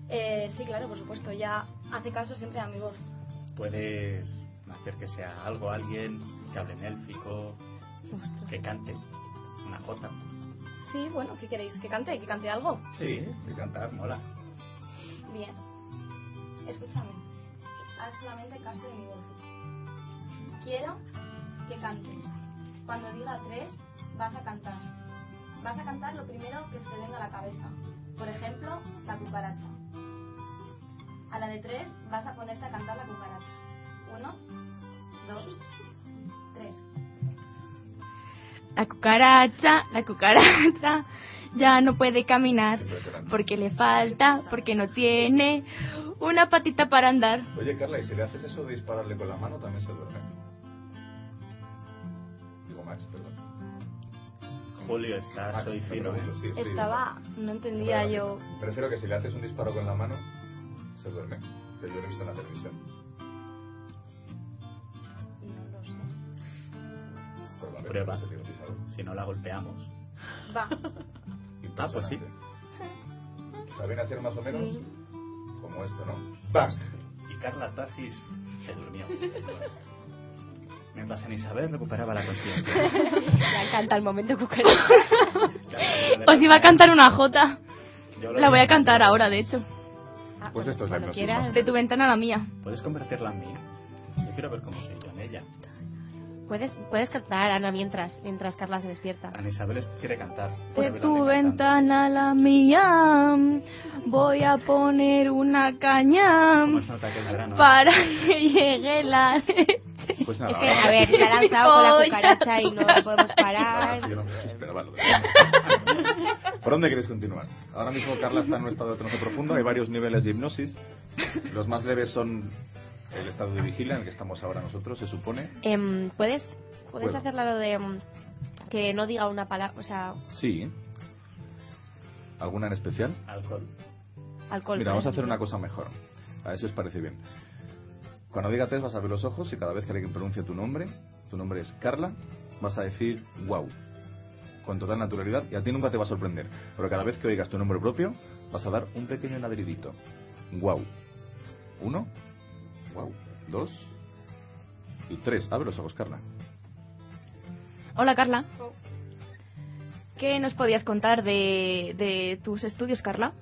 Eh, sí, claro, por supuesto. Ya hace caso siempre a mi voz. Puedes hacer que sea algo, alguien que hable en élfico, que cante una jota. Sí, bueno, ¿qué queréis? ¿Que cante? ¿Que cante algo? Sí, de cantar, mola. Bien. Escúchame. Haz solamente caso de mi voz. Quiero que cantes. Cuando diga tres, vas a cantar. Vas a cantar lo primero que se te venga a la cabeza. Por ejemplo, la cucaracha. A la de tres, vas a ponerte a cantar la cucaracha. Uno, dos, tres. La cucaracha, la cucaracha ya no puede caminar porque le falta, porque no tiene una patita para andar. Oye, Carla, ¿y si le haces eso de dispararle con la mano, también se duerme? Digo, Max, perdón. Julio, estás Max, me fino. sí, sí, Estaba, no entendía yo. Prefiero que si le haces un disparo con la mano, se duerme. Que yo lo he visto en la televisión. No lo sé. Prueba, hipnotizador. Si no la golpeamos. Va. Ah, pues sí. A ser más o menos como esto, ¿no? ¡Bam! Y Carla Tasis se durmió. Mientras San Isabel recuperaba la conciencia. Me encanta el momento cucaracha. Os iba a cantar una jota. La voy a cantar ahora, de hecho. Ah, Pues esto es la quieras. más De tu ventana a la mía. ¿Puedes convertirla en mí? Yo quiero ver cómo soy yo en ella. Puedes, puedes cantar, Ana, mientras, mientras Carla se despierta. Ana Isabel quiere cantar. De tu ventana a la mía voy a poner una caña se para que llegue la leche. Pues nada, Es que, a ver, se ha lanzado con la cucaracha y no la podemos parar. ¿Por dónde quieres continuar? Ahora mismo Carla está en un estado de trance profundo. Hay varios niveles de hipnosis. Los más leves son el estado de vigilia en el que estamos ahora nosotros, se supone. Em, ¿Puedes, puedes Puedo. hacerla lo de em, que no diga una palabra, o sea, Sí. ¿Alguna en especial? Alcohol. alcohol? Mira, por vamos a hacer ejemplo? una cosa mejor. A ver si os parece bien. Cuando diga tres vas a abrir los ojos y cada vez que alguien pronuncie tu nombre, tu nombre es Carla, vas a decir wow. Con total naturalidad y a ti nunca te va a sorprender. Pero cada vez que oigas tu nombre propio, vas a dar un pequeño ladridito. Wow. Uno. Wow. Dos. Y tres. Abre los ojos, Carla. Hola, Carla. ¿Qué nos podías contar de, de tus estudios, Carla?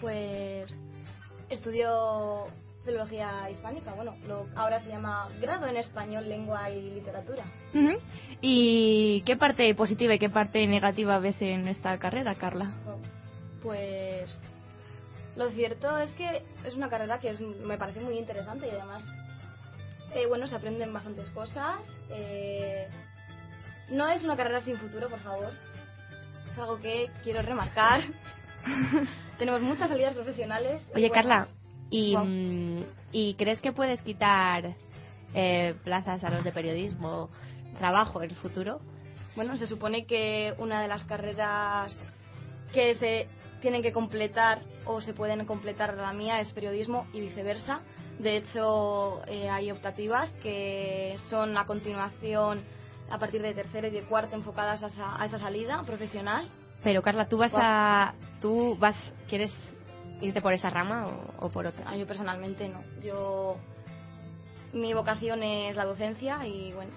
Pues estudio filología hispánica, bueno, lo, ahora se llama grado en español, lengua y literatura. ¿Y qué parte positiva y qué parte negativa ves en esta carrera, Carla? Pues lo cierto es que es una carrera que es- me parece muy interesante y además, eh, bueno, se aprenden bastantes cosas. eh, no es una carrera sin futuro, por favor. Es algo que quiero remarcar. Tenemos muchas salidas profesionales. Oye, bueno, Carla, ¿y, mm, ¿y crees que puedes quitar eh, plazas a los de periodismo, trabajo en el futuro? Bueno, se supone que una de las carreras que se tienen que completar o se pueden completar la mía es periodismo y viceversa. De hecho, eh, hay optativas que son a continuación a partir de tercero y de cuarto enfocadas a esa, a esa salida profesional. Pero Carla, ¿tú vas a... ¿Tú vas... ¿Quieres irte por esa rama o, o por otra? Ah, Yo personalmente no. Yo mi vocación es la docencia y bueno,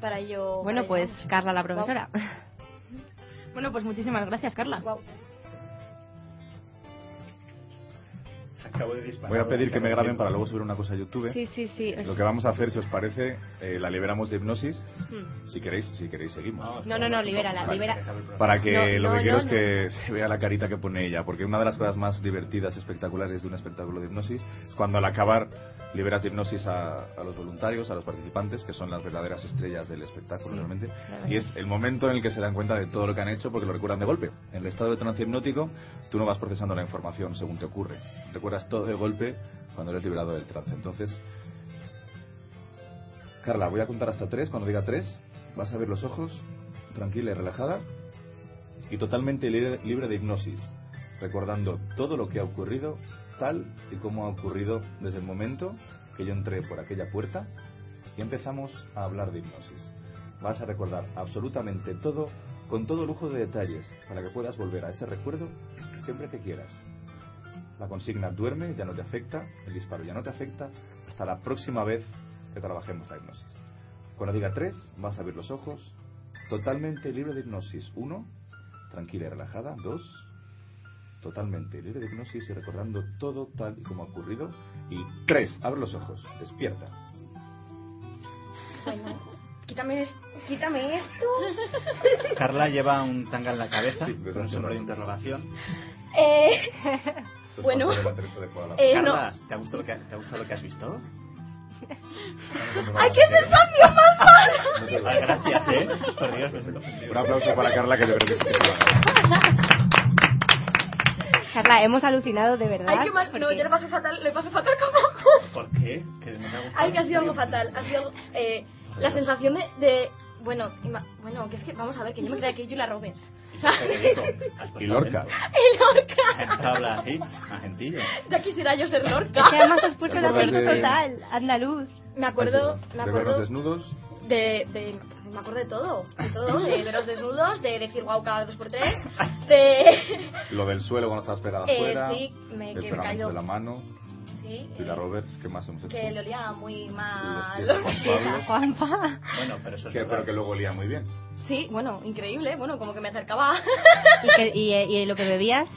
para ello. Bueno, para ello pues Carla, la profesora. Bueno, pues muchísimas gracias, Carla. vamos. Acabo de disparar. Voy a pedir que me graben para luego subir una cosa a YouTube. Sí, sí, sí. Lo que vamos a hacer, si os parece, eh, la liberamos de hipnosis. Hmm. Si queréis, si queréis seguimos. No, no, no, libérala, Vale. libera. Para que No, lo no, que quiero no, es que se vea la carita que pone ella, porque una de las cosas más divertidas espectaculares de un espectáculo de hipnosis es cuando al acabar liberas de hipnosis a, a los voluntarios, a los participantes, que son las verdaderas estrellas del espectáculo Sí, realmente, y es el momento en el que se dan cuenta de todo lo que han hecho porque lo recuerdan de golpe. En el estado de trance hipnótico, tú no vas procesando la información según te ocurre, recuerdas todo de golpe cuando eres liberado del trance. Entonces, Carla, voy a contar hasta tres. Cuando diga tres, vas a abrir los ojos, tranquila y relajada, y totalmente libre, libre de hipnosis. recordando todo lo que ha ocurrido, tal y como ha ocurrido desde el momento que yo entré por aquella puerta y empezamos a hablar de hipnosis. Vas a recordar absolutamente todo con todo lujo de detalles para que puedas volver a ese recuerdo siempre que quieras. La consigna duerme ya no te afecta, el disparo ya no te afecta, hasta la próxima vez que trabajemos la hipnosis. Cuando diga tres, vas a abrir los ojos, totalmente libre de hipnosis. Uno, tranquila y relajada. Dos, totalmente libre de hipnosis y recordando todo tal y como ha ocurrido. Y tres, abre los ojos, despierta. Bueno, quítame, quítame esto. Carla lleva un tanga en la cabeza, Sí, con un símbolo de interrogación. Eh, Esto es Bueno. de. Eh, no. Carla, ¿te ha gustado lo que, te ha gustado lo que has visto? ¡Ay, qué sensación más mala! No gracias, ¿eh? Por Dios, me. Un aplauso para Carla que yo creo que sí. Carla, hemos alucinado de verdad. Ay, qué mal. No, porque- yo le paso fatal, le paso fatal como... ¿Por qué? Que no me ha gustado. Ay, que ha sido algo fatal. Ha sido algo, eh, la sensación de, de bueno, ima- bueno, que es que vamos a ver, que yo me creía que Julia Roberts. Y puesto Y Lorca. acento. ¡El Lorca! Entra a hablar así, agentillo. Ya quisiera yo ser Lorca. Es que además has puesto el ¿Te acuerdas acento de- total, andaluz. Me acuerdo, me de acuerdo desnudos. de, de, me acuerdo de todo, de todo, de, de los desnudos, de decir guau cada dos por tres, de, Lo del suelo cuando estabas pegada Eh, afuera. sí, me- que me he pegamento caído. de la mano. Sí, Julia eh, Roberts, ¿qué más hemos hecho? que le olía muy mal. Los pies de Juan Pablo. Juanpa. Bueno, pero eso es Que- verdad. pero que luego olía muy bien. Sí, bueno, increíble, bueno, como que me acercaba ¿Y, que- y, y lo que bebías?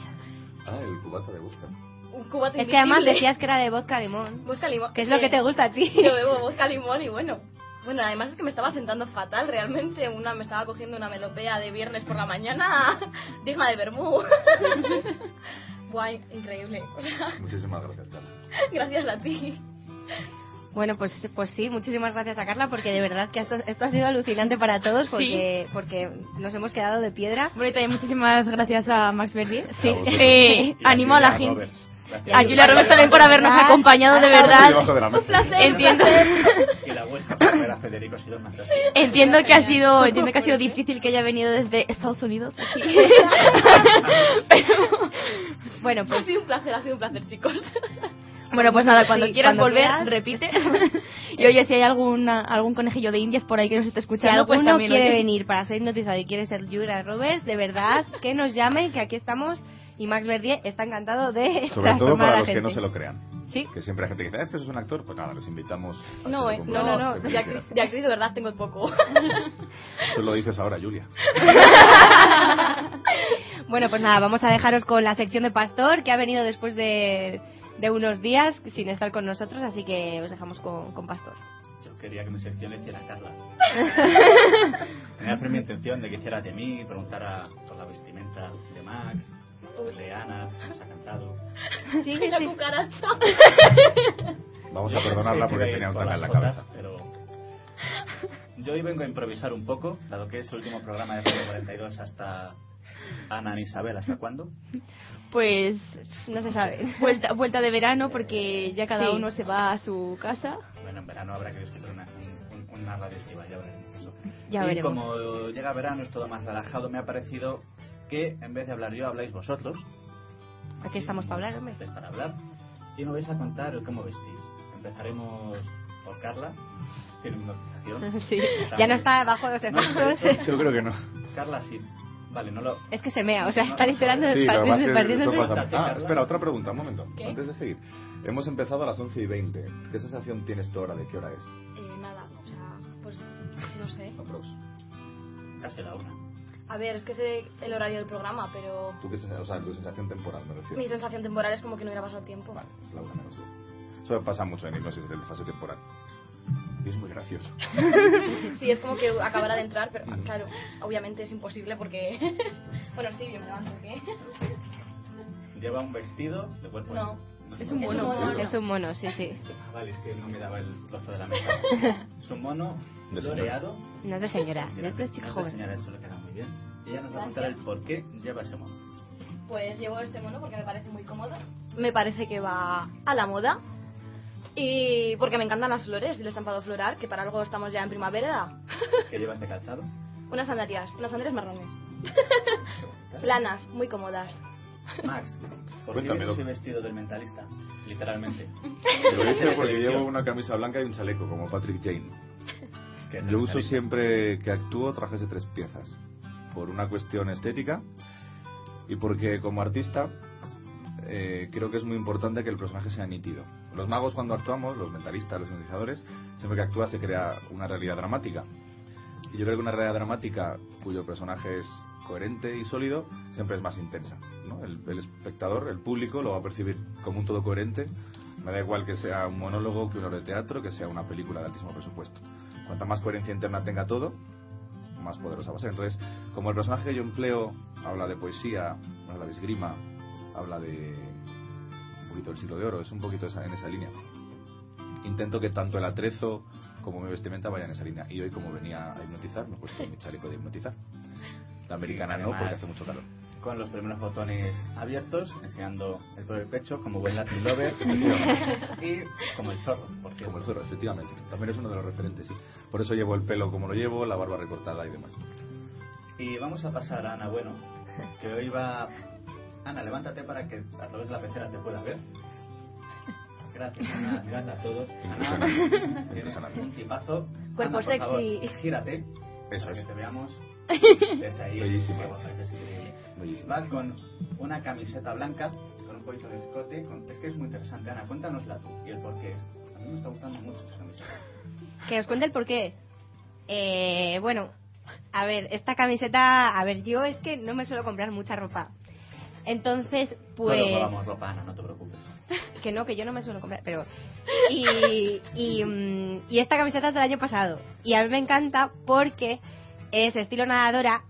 Ah, el cubata de busca. un cubato Es que además invisible. decías que era de vodka limón. Vodka limón. Que es lo que te gusta a ti. Yo bebo vodka limón y bueno. Bueno, además es que me estaba sentando fatal realmente. Una me estaba cogiendo una melopea de viernes por la mañana digna de Bermú. Guay, increíble. Muchísimas gracias, Carla. gracias a ti. Bueno, pues, pues sí, muchísimas gracias a Carla porque de verdad que esto, esto ha sido alucinante para todos porque, porque nos hemos quedado de piedra. Bueno, y también muchísimas gracias a Max Verdier. Sí, A eh, a animo a la gente. Roberts. Gracias. A Julia Roberts también por habernos acompañado de verdad. de la mesa. Entiendo, la para Federico ha sido entiendo que ha sido, entiendo que ha sido difícil que haya venido desde Estados Unidos aquí. Pero, Bueno, Ha pues sido un placer, ha sido un placer, chicos. Bueno, pues nada, cuando Sí, quieras cuando volver, quieras. repite. Y oye, si hay alguna, algún conejillo de indias por ahí que nos esté si escuchando, pues alguno también quiere oye. venir para ser hipnotizado y quiere ser Julia Roberts, de verdad, que nos llame, que aquí estamos. Y Max Verdier está encantado de Sobre todo para los que gente. no se lo crean. Sí. Que siempre hay gente que dice, "Ah, es que eso es un actor. Pues nada, les invitamos. No, que eh, lo no, no, no. De que actriz, de actriz de verdad tengo poco. Eso lo dices ahora, Julia. Bueno, pues nada, vamos a dejaros con la sección de Pastor, que ha venido después de, de unos días sin estar con nosotros, así que os dejamos con, con Pastor. Yo quería que mi sección le hiciera a Carla. Tenía firme intención de que hiciera de mí, preguntara por la vestimenta de Max, de Ana, que nos ha cantado. Sí, la sí. cucaracha. Vamos a perdonarla que porque tenía un en la cabeza. Pero yo hoy vengo a improvisar un poco, dado que es el último programa de Radio 42 hasta Ana y Isabel, ¿hasta cuándo? Pues No se sabe. vuelta, vuelta de verano porque ya cada Sí. uno se va a su casa. Bueno, en verano habrá que discutir una, un- un- una radio estiva, ya veremos eso. Ya y veremos. como llega verano es todo más relajado, me ha parecido que en vez de hablar yo, habláis vosotros. Aquí estamos para hablar, hombre. Estáis para hablar. Y me vais a contar cómo vestís. Empezaremos por Carla, sin hipnotización. Sí. Ya no está bajo los No, efectos. Yo creo que no. Carla sí. Vale, no lo... Es que se mea, o sea, está literando Sí. Carla. Ah, espera, otra pregunta, un momento. ¿Qué? Antes de seguir. Hemos empezado a las 11 y 20. ¿Qué sensación tienes tú ahora de qué hora es? Eh, nada, o sea, pues no sé. Aprox. Casi la una. A ver, es que sé el horario del programa, pero ¿Tú qué sensa- o sea, tu sensación temporal, me refiero? mi sensación temporal es como que no hubiera pasado tiempo. Vale, es la una menos diez. Eso pasa mucho en hipnosis del fase temporal. Y es muy gracioso. Sí, es como que acabara de entrar, pero Ujú. claro, obviamente es imposible porque... bueno, sí, yo me levanto, ¿qué? Lleva un vestido de cuerpo... No, es un mono. Es un mono, sí, sí. Ah, Vale, es que no me daba el trozo de la mesa. Es un mono floreado. No es de señora, Mira, es de chica no es joven. señora, eso le queda muy bien. Y ella nos va a contar el por qué lleva ese mono. Pues llevo este mono porque me parece muy cómodo. Me parece que va a la moda. Y porque me encantan las flores y el estampado floral, que para algo estamos ya en primavera. ¿Qué llevas de calzado? Unas sandalias, unas sandalias marrones. Planas, muy cómodas. Max, ¿por qué vienes vestido del mentalista? Literalmente. Lo hice porque llevo una camisa blanca y un chaleco, como Patrick Jane. Yo uso siempre que actúo trajes de tres piezas. Por una cuestión estética y porque como artista eh, creo que es muy importante que el personaje sea nítido. Los magos cuando actuamos, los mentalistas, los hipnotizadores, siempre que actúa se crea una realidad dramática. Y yo creo que una realidad dramática cuyo personaje es coherente y sólido siempre es más intensa. ¿no? El, el espectador, el público, lo va a percibir como un todo coherente. Me da igual que sea un monólogo, que una obra de teatro, que sea una película de altísimo presupuesto. Cuanta más coherencia interna tenga todo, más poderosa va a ser. Entonces, como el personaje que yo empleo habla de poesía, habla de esgrima, habla de un poquito del siglo de oro, es un poquito esa- en esa línea. Intento que tanto el atrezo como mi vestimenta vayan en esa línea. Y hoy, como venía a hipnotizar, me he puesto mi chaleco de hipnotizar. La americana no, Además- porque hace mucho calor. Con los primeros botones abiertos, enseñando el todo el pecho, como buen Latin lover. y como el zorro, por cierto. Como el zorro, efectivamente. También es uno de los referentes, sí. Por eso llevo el pelo como lo llevo, la barba recortada y demás. Y vamos a pasar a Ana Bueno, que hoy va... Ana, levántate para que a través de la pecera te pueda ver. Gracias, Ana. Mirad a todos. Ana, tienes un tipazo. Cuerpo Ana, por favor, sexy. gírate. Eso para es. que te veamos. Desde ahí. Bellísimo. Qué. Bellísimo. Vas con una camiseta blanca, con un poquito de escote. con- Es que es muy interesante, Ana. Cuéntanosla tú y el porqué. A mí me está gustando mucho esa camiseta. Que os cuente el porqué. Eh, bueno, a ver, esta camiseta, a ver, yo es que no me suelo comprar mucha ropa. Entonces, pues... Todos ropa, Ana, no te preocupes. Que no, que yo no me suelo comprar, pero... Y, y, mm, y esta camiseta es del año pasado. Y a mí me encanta porque es estilo nadadora,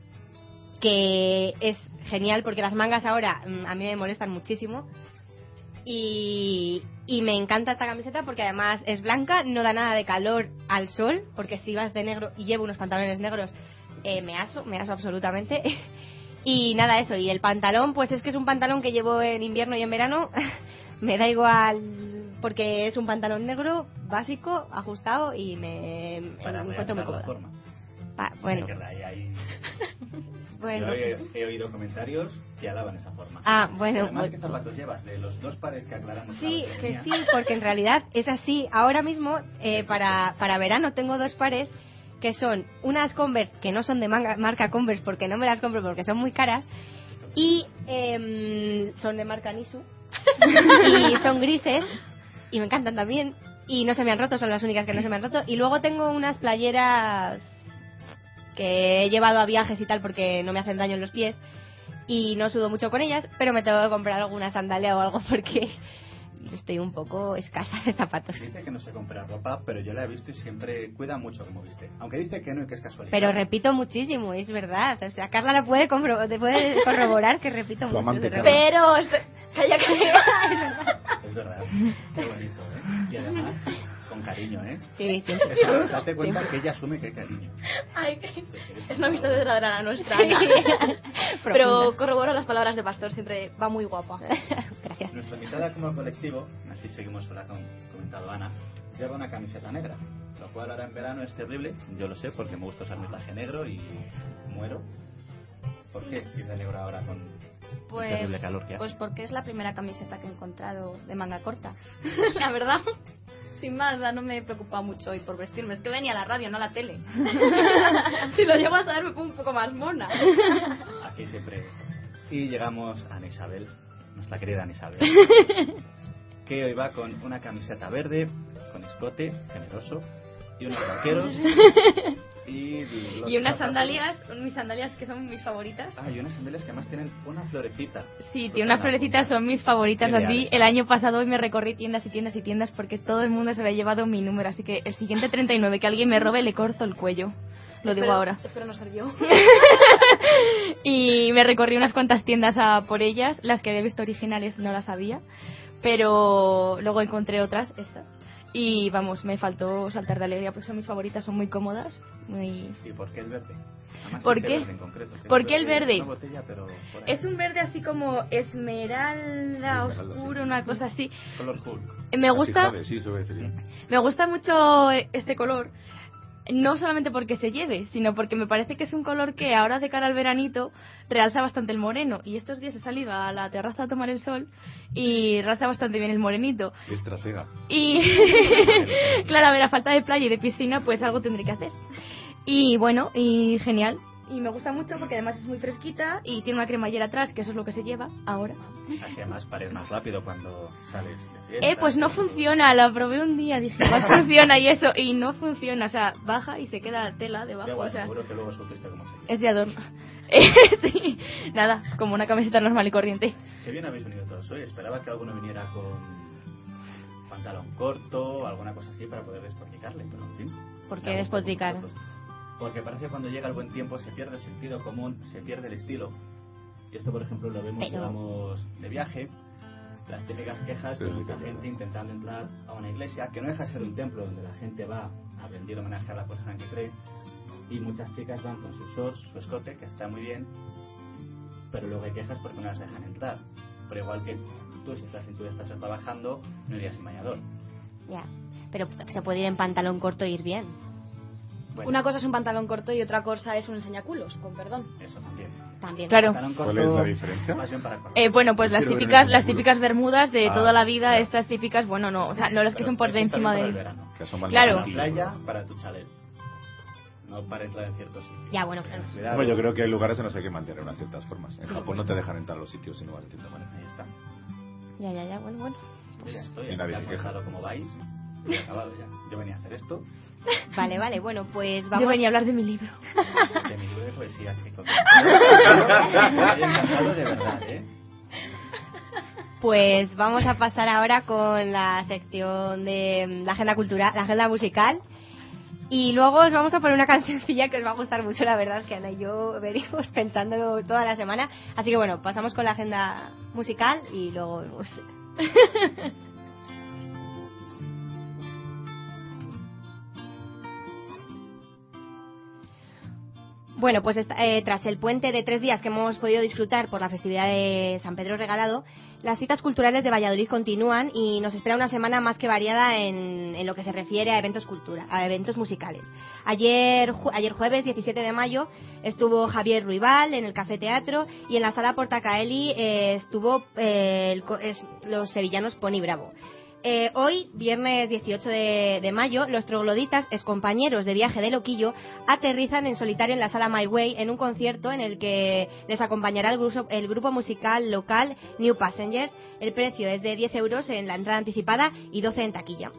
que es genial porque las mangas ahora mm, a mí me molestan muchísimo. Y, y me encanta esta camiseta porque además es blanca, no da nada de calor al sol, porque si vas de negro y llevo unos pantalones negros, eh, me aso, me aso absolutamente. Y nada, eso. Y el pantalón, pues es que es un pantalón que llevo en invierno y en verano. me da igual porque es un pantalón negro, básico, ajustado y me, Para me encuentro muy cómoda. forma. Pa- bueno, bueno. Yo he, he oído comentarios que alaban esa forma. Ah, bueno, Además, pues- ¿qué zapatos llevas? De los dos pares que aclaramos. Sí, que sí, porque en realidad es así. Ahora mismo, eh, para, para verano, tengo dos pares que son unas Converse, que no son de manga- marca Converse porque no me las compro porque son muy caras, y em, son de marca Nisu, y son grises, y me encantan también, y no se me han roto, son las únicas que no se me han roto. Y luego tengo unas playeras que he llevado a viajes y tal porque no me hacen daño en los pies, y no sudo mucho con ellas, pero me tengo que comprar alguna sandalia o algo porque estoy un poco escasa de zapatos. Dice que no se compra ropa, pero yo la he visto y siempre cuida mucho como viste. Aunque dice que no y que es casualidad. Pero repito muchísimo, es verdad. O sea, Carla la puede, compro- te puede corroborar que repito Tu mucho. amante, de Carla. repente. Pero... es- Calla, calla. Es verdad. Qué bonito, ¿eh? Y además, con cariño, ¿eh? Sí, siempre. Esa- date cuenta Siempre. que ella asume que hay cariño. Ay, que- Sí, sí, es una amistad verdadera la nuestra. Sí. Pero corroboro las palabras de Pastor, siempre va muy guapa. Gracias. Nuestra invitada como colectivo, así seguimos con la que ha comentado Ana, lleva una camiseta negra, lo cual ahora en verano es terrible, yo lo sé porque me gusta usar mi traje negro y muero. ¿Por qué ir de negro ahora con el Pues, terrible calor que hace? pues porque es la primera camiseta que he encontrado de manga corta. La verdad, sin más, no me preocupa mucho hoy por vestirme. Es que venía a la radio, no a la tele. si lo llevo a saber, me pongo un poco más mona. Aquí siempre. Y llegamos a Ana Isabel, nuestra querida Ana Isabel, que hoy va con una camiseta verde, con escote generoso, y unos vaqueros. Y, los Y unas sandalias, mis sandalias que son mis favoritas. Ah, y unas sandalias que además tienen una florecita. Sí, tiene unas florecitas, son mis favoritas. Así, leales. el año pasado hoy me recorrí tiendas y tiendas y tiendas porque todo el mundo se había llevado mi número. Así que el siguiente 39 que alguien me robe, le corto el cuello. Lo digo ahora. Espero no ser yo. y me recorrí unas cuantas tiendas a por ellas. Las que había visto originales no las había. Pero luego encontré otras, estas. Y vamos, me faltó saltar de alegría porque son mis favoritas, son muy cómodas. Muy... ¿Y por qué el verde? Además, ¿Por qué? verde en concreto. ¿Por qué el verde? Una botella, pero por ahí. Es un verde así como esmeralda, Esmeralda, oscuro, sí. una cosa así. Color Hulk. Me Así gusta, jode, sí, me gusta mucho este color no solamente porque se lleve, sino porque me parece que es un color que ahora de cara al veranito realza bastante el moreno. Y estos días he salido a la terraza a tomar el sol y realza bastante bien el morenito. Estratega. Y claro, a ver, a falta de playa y de piscina, pues algo tendré que hacer. Y bueno, y genial. Y me gusta mucho porque además es muy fresquita y tiene una cremallera atrás, que eso es lo que se lleva ahora. Así además para ir más rápido cuando sales de fiesta. Eh, pues no funciona, la probé un día, dije, igual funciona y eso, y no funciona, o sea, baja y se queda tela debajo, igual, o sea, seguro que luego supiste cómo se es de adorno. Sí, nada, como una camiseta normal y corriente. Qué bien habéis venido todos hoy. Esperaba que alguno viniera con pantalón corto alguna cosa así para poder despotricarle, pero en fin. ¿Por qué despotricar? Porque parece que cuando llega el buen tiempo se pierde el sentido común, se pierde el estilo. Y esto, por ejemplo, lo vemos si Pero- vamos de viaje. Las típicas quejas Sí, de mucha sí, gente claro. intentando entrar a una iglesia, que no deja de ser un templo donde la gente va a rendir homenaje a la persona que cree. Y muchas chicas van con sus shorts, su escote, que está muy bien, pero luego hay quejas porque no las dejan entrar. Pero igual que tú, si estás en tu estás trabajando, no irías sin bañador. Ya. Pero se puede ir en pantalón corto e ir bien. Bueno, Una cosa es un pantalón corto y otra cosa es un enseñaculos, con perdón. Eso también. También. Claro. ¿Cuál es la diferencia? Eh, bueno, pues las típicas, las típicas bermudas de Ah, toda la vida, claro. estas típicas, bueno, no, o sea, no las que Pero son por esto encima también para el del... verano. Que asoman Claro. la Para la playa, para tu chalet. No para entrar en ciertos sitios. Ya, bueno, claro. Cuidado. Bueno, yo creo que hay lugares en los que hay que mantener unas ciertas formas. En Japón no te dejan entrar a los sitios si no vas de cierta manera. Ahí está. Ya, ya, ya, bueno, bueno. Pues ya estoy. Y nadie se queja. cómo vais. Acabado ya. Yo venía a hacer esto. Vale, vale, bueno, pues Yo vamos. venía a hablar de mi libro. De mi libro de poesía, encantado de verdad, ¿eh? Pues vamos a pasar ahora con la sección de mm, la agenda cultural, la agenda musical. Y luego os vamos a poner una cancioncilla que os va a gustar mucho, la verdad es que Ana y yo venimos pensando toda la semana. Así que bueno, pasamos con la agenda musical y luego vemos. Bueno, pues eh, tras el puente de tres días que hemos podido disfrutar por la festividad de San Pedro Regalado, las citas culturales de Valladolid continúan y nos espera una semana más que variada en, lo que se refiere a eventos cultura, a eventos musicales. Ayer, ju- ayer jueves 17 de mayo estuvo Javier Ruibal en el Café Teatro y en la sala Portacaeli eh, estuvo eh, el los sevillanos Pony Bravo. Eh, hoy, viernes 18 de, mayo, los trogloditas, excompañeros de viaje de Loquillo, aterrizan en solitario en la sala My Way en un concierto en el que les acompañará el grupo, el grupo musical local New Passengers. El precio es de 10 euros en la entrada anticipada y 12 en taquilla.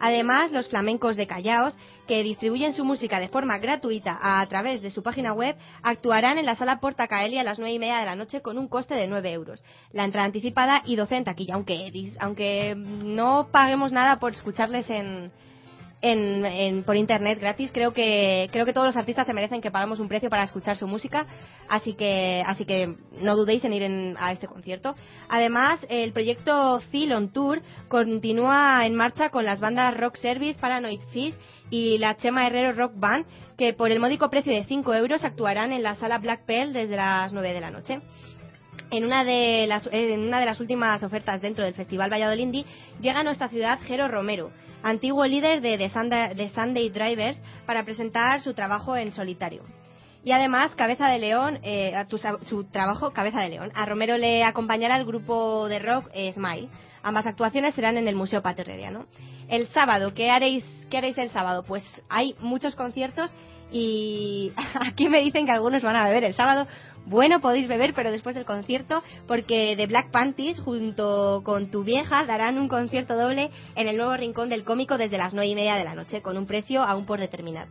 Además, los flamencos de Callaos, que distribuyen su música de forma gratuita a, través de su página web, actuarán en la sala Porta Caeli a las 9 y media de la noche con un coste de 9 euros. La entrada anticipada y 12 en taquilla, aunque, aunque no paguemos nada por escucharles en, en, en- por internet gratis. Creo que creo que todos los artistas se merecen que paguemos un precio para escuchar su música, así que así que no dudéis en ir en- a este concierto. Además, el proyecto Phil on Tour continúa en marcha con las bandas Rock Service, Paranoid Fish y la Chema Herrero Rock Band, que por el módico precio de 5 euros actuarán en la sala Black Pearl desde las 9 de la noche. En una, de las, últimas ofertas dentro del Festival Valladolid llega a nuestra ciudad Jero Romero, antiguo líder de The Sunday, The Sunday Drivers, para presentar su trabajo en solitario. Y además, Cabeza de León, eh, su trabajo Cabeza de León. A Romero le acompañará el grupo de rock Smile. Ambas actuaciones serán en el Museo Patio Herreriano. El sábado, ¿qué haréis, ¿qué haréis el sábado? Pues hay muchos conciertos y aquí me dicen que algunos van a beber el sábado. Bueno, podéis beber, pero después del concierto, porque The Black Panties, junto con tu vieja, darán un concierto doble en el nuevo rincón del cómico desde las nueve y media de la noche, con un precio aún por determinar.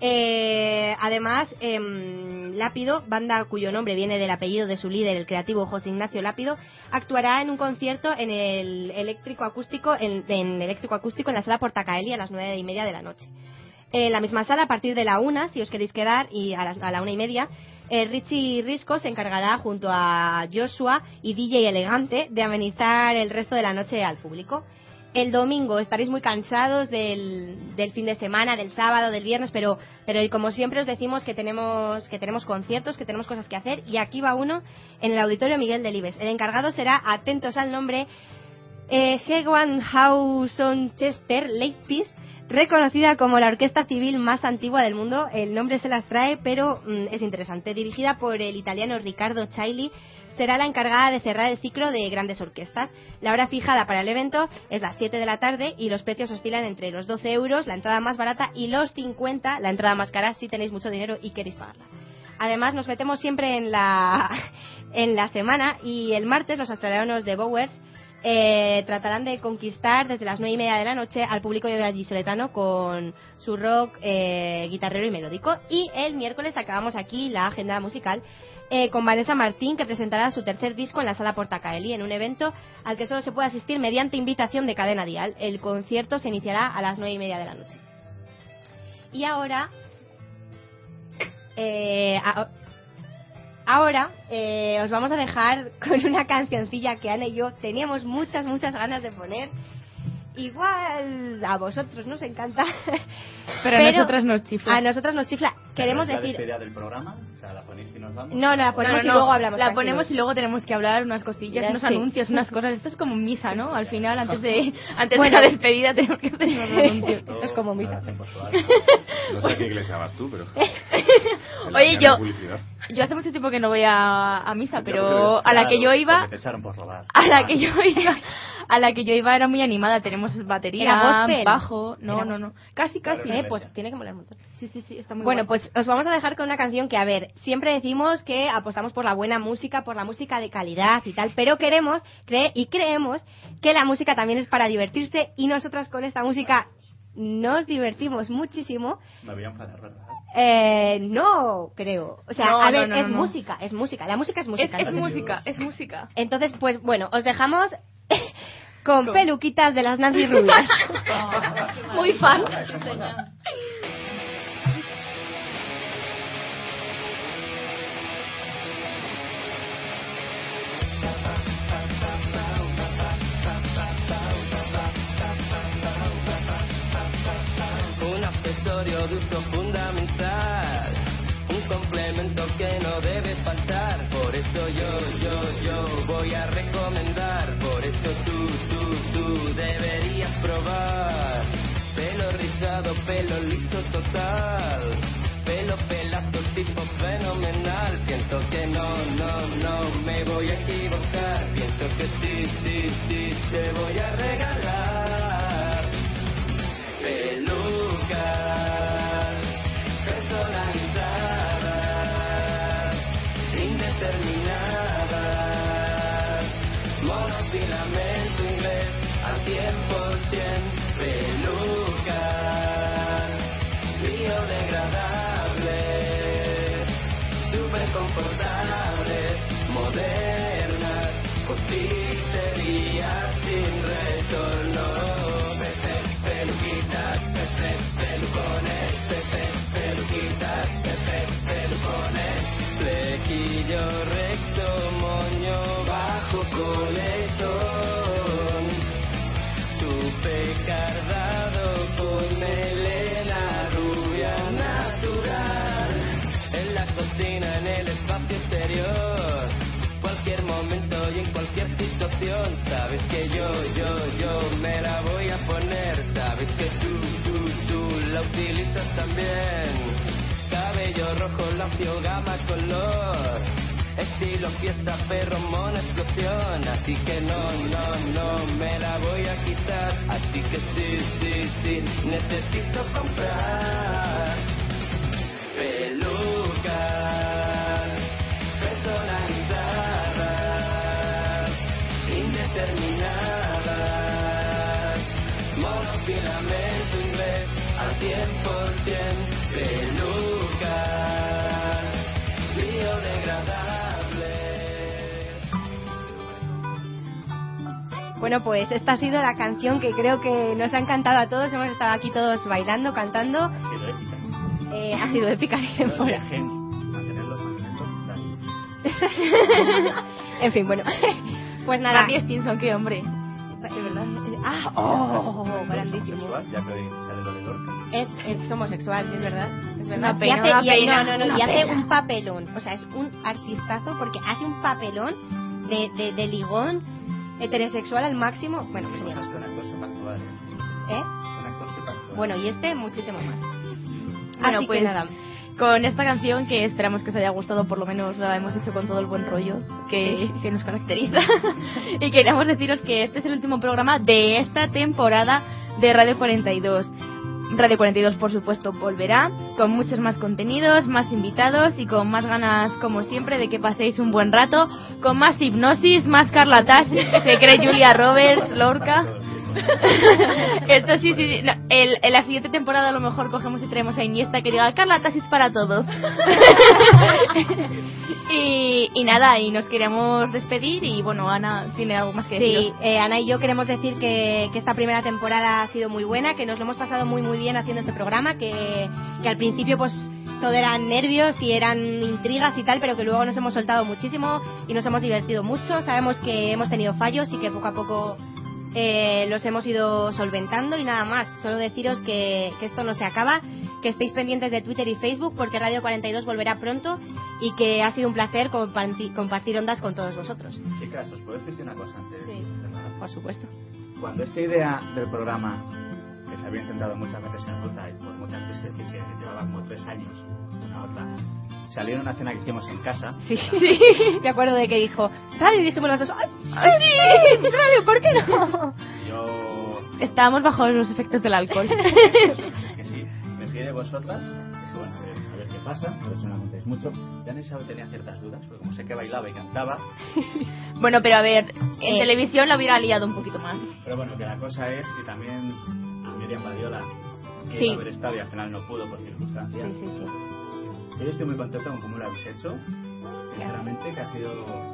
Eh, además, em, Lápido, banda cuyo nombre viene del apellido de su líder, el creativo José Ignacio Lápido, actuará en un concierto en el eléctrico acústico en, en eléctrico acústico en la sala Portacaeli a las nueve y media de la noche. En la misma sala, a partir de la una, si os queréis quedar, y a, las- a la una y media, eh, Richie Risco se encargará junto a Joshua y DJ Elegante de amenizar el resto de la noche al público. El domingo estaréis muy cansados del, del fin de semana, del sábado, del viernes, pero, pero como siempre os decimos que tenemos, que tenemos conciertos, que tenemos cosas que hacer, y aquí va uno en el Auditorio Miguel Delibes. El encargado será, atentos al nombre, eh, Chester Lakepeace reconocida como la orquesta civil más antigua del mundo. El nombre se las trae, pero mm, es interesante. Dirigida por el italiano Riccardo Chailly, será la encargada de cerrar el ciclo de grandes orquestas. La hora fijada para el evento es las 7 de la tarde y los precios oscilan entre los 12 euros, la entrada más barata, y los 50, la entrada más cara, si tenéis mucho dinero y queréis pagarla. Además, nos metemos siempre en la, en la semana y el martes los australianos de Bowers eh, tratarán de conquistar desde las nueve y media de la noche al público vallisoletano con su rock eh, guitarrero y melódico. Y el miércoles acabamos aquí la agenda musical eh, con Vanessa Martín, que presentará su tercer disco en la sala Portacaeli, en un evento al que solo se puede asistir mediante invitación de cadena dial. El concierto se iniciará a las nueve y media de la noche. Y ahora. Eh, ahora eh, os vamos a dejar con una cancioncilla que Ana y yo teníamos muchas, muchas ganas de poner. Igual a vosotros nos encanta. Pero a nosotras nos chifla. A nosotras nos chifla. Queremos ¿La decir. despedida del programa? O sea, ¿la ponéis y nos vamos? No, no, la ponemos y luego hablamos. La tranquilos. ponemos y luego tenemos que hablar unas cosillas, Ya, unos sí. anuncios, unas cosas. Esto es como misa, ¿no? Al final, antes de antes Bueno. de la despedida, tenemos que hacer unos anuncios. Esto es como misa. No sé a qué iglesia vas tú, pero. Oye, la yo, yo hace mucho tiempo que no voy a, a misa, pero a la que yo iba, Porque te echaron por robar. a la que yo iba, a la que yo iba era muy animada. Tenemos batería, bajo, no, Era no, no, casi, casi. Eh, pues tiene que molar un montón. Sí, sí, sí, está muy Bueno, guay. pues os vamos a dejar con una canción que, a ver, siempre decimos que apostamos por la buena música, por la música de calidad y tal, pero queremos cre- y creemos que la música también es para divertirse y nosotras con esta música nos divertimos muchísimo. Me voy a enfadar, ¿verdad? Eh, no, creo. O sea, No, a ver, no, es no, no. música, es música. La música es música. es música, es música. Entonces, pues bueno, os dejamos con peluquitas de las Nancy Rubias. Muy fan. un accesorio de uso fundamental, te Bueno, pues esta ha sido la canción que creo que nos ha encantado a todos. Hemos estado aquí todos bailando, cantando. Ha sido épica. Eh, ha sido épica, tal. En fin, bueno. Pues nada. Randy Stinson, qué hombre. De verdad. Ah, oh, grandísimo. Es, es homosexual, sí, es verdad. Es verdad. Y hace, y- pena, no, no, no, una y hace un papelón. O sea, es un artistazo porque hace un papelón de, de, de ligón heterosexual al máximo. Bueno, genial. ¿eh? ¿Eh? Bueno, y este muchísimo más. Bueno, Así pues que nada. con esta canción que esperamos que os haya gustado, por lo menos la hemos hecho con todo el buen rollo que, que nos caracteriza. y queríamos deciros que este es el último programa de esta temporada de Radio 42. Radio 42, por supuesto, volverá con muchos más contenidos, más invitados y con más ganas, como siempre, de que paséis un buen rato, con más hipnosis, más Carla que se cree Julia Roberts, Lorca. Esto sí, sí, el, en la siguiente temporada a lo mejor cogemos y traemos a Iniesta que diga Carla Tasis para todos. y, y nada, y nos queremos despedir y bueno, Ana tiene algo más que Sí, decir. eh, Ana y yo queremos decir que, que esta primera temporada ha sido muy buena, que nos lo hemos pasado muy muy bien haciendo este programa, que, que al principio pues todo eran nervios y eran intrigas y tal, pero que luego nos hemos soltado muchísimo y nos hemos divertido mucho. Sabemos que hemos tenido fallos y que poco a poco eh, los hemos ido solventando y nada más. Solo deciros que, que esto no se acaba, que estéis pendientes de Twitter y Facebook porque Radio 42 volverá pronto y que ha sido un placer comparti- compartir ondas con todos vosotros. Chicas, os puedo decirte una cosa antes. Sí. Por supuesto. Cuando esta idea del programa, que se había intentado muchas veces en ruta y por muchas veces decir que llevaba como tres años, una otra, salió en una cena que hicimos en casa. Sí, sí. Me acuerdo de que dijo, radio, y dijimos los dos, ¡ay, sí! Radio, ¿por qué no? Yo, Estábamos bajo los efectos del alcohol. de vosotras, bueno, a ver, a ver qué pasa, a ver si no contáis mucho. Isabel tenía ciertas dudas, porque como sé que bailaba y cantaba, bueno, pero a ver, en Eh. televisión lo hubiera liado un poquito más. pero bueno, que la cosa es, y también a Miriam Badiola, que Sí. iba a haber estado y al final no pudo por circunstancias. Sí, sí, sí. Yo estoy muy contento con cómo lo habéis hecho. Sinceramente, que ha sido,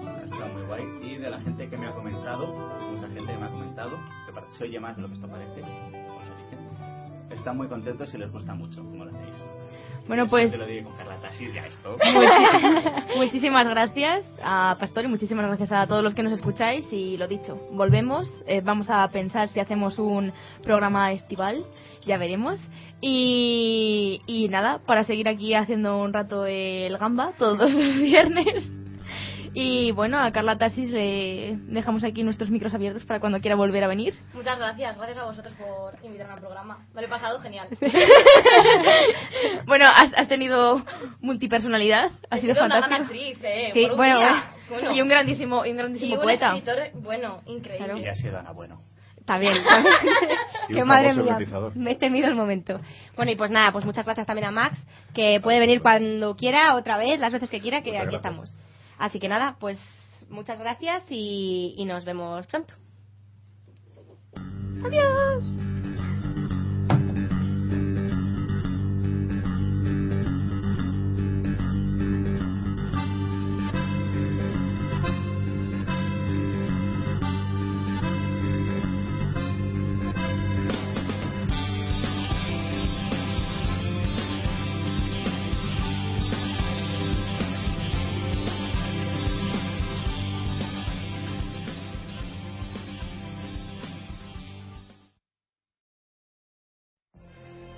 ha estado muy guay. Y de la gente que me ha comentado, mucha gente que me ha comentado, que se oye más de lo que esto parece. Están muy contentos y les gusta mucho cómo lo hacéis. Bueno, pues Te lo digo con ya esto. Muchísimas gracias a Pastor y muchísimas gracias a todos los que nos escucháis y lo dicho, volvemos, eh, vamos a pensar si hacemos un programa estival, ya veremos. Y, y nada, para seguir aquí haciendo un rato el gamba todos los viernes. Y bueno, a Carla Tasis le dejamos aquí nuestros micros abiertos para cuando quiera volver a venir. Muchas gracias, gracias a vosotros por invitarme al programa. Me lo he pasado genial. Bueno, has, has tenido multipersonalidad, ha He sido una gran fantástico. actriz, eh, Sí, por un bueno, día. bueno. y un grandísimo, y un grandísimo Y un poeta. escritor, bueno, increíble. Y ha sido Ana Bueno. Y que un madre mía, me he temido el momento. Bueno, y pues nada, pues muchas gracias también a Max, que puede venir cuando quiera, otra vez, las veces que quiera, que Muchas aquí gracias. estamos. Así que nada, pues muchas gracias y, nos vemos pronto. Adiós.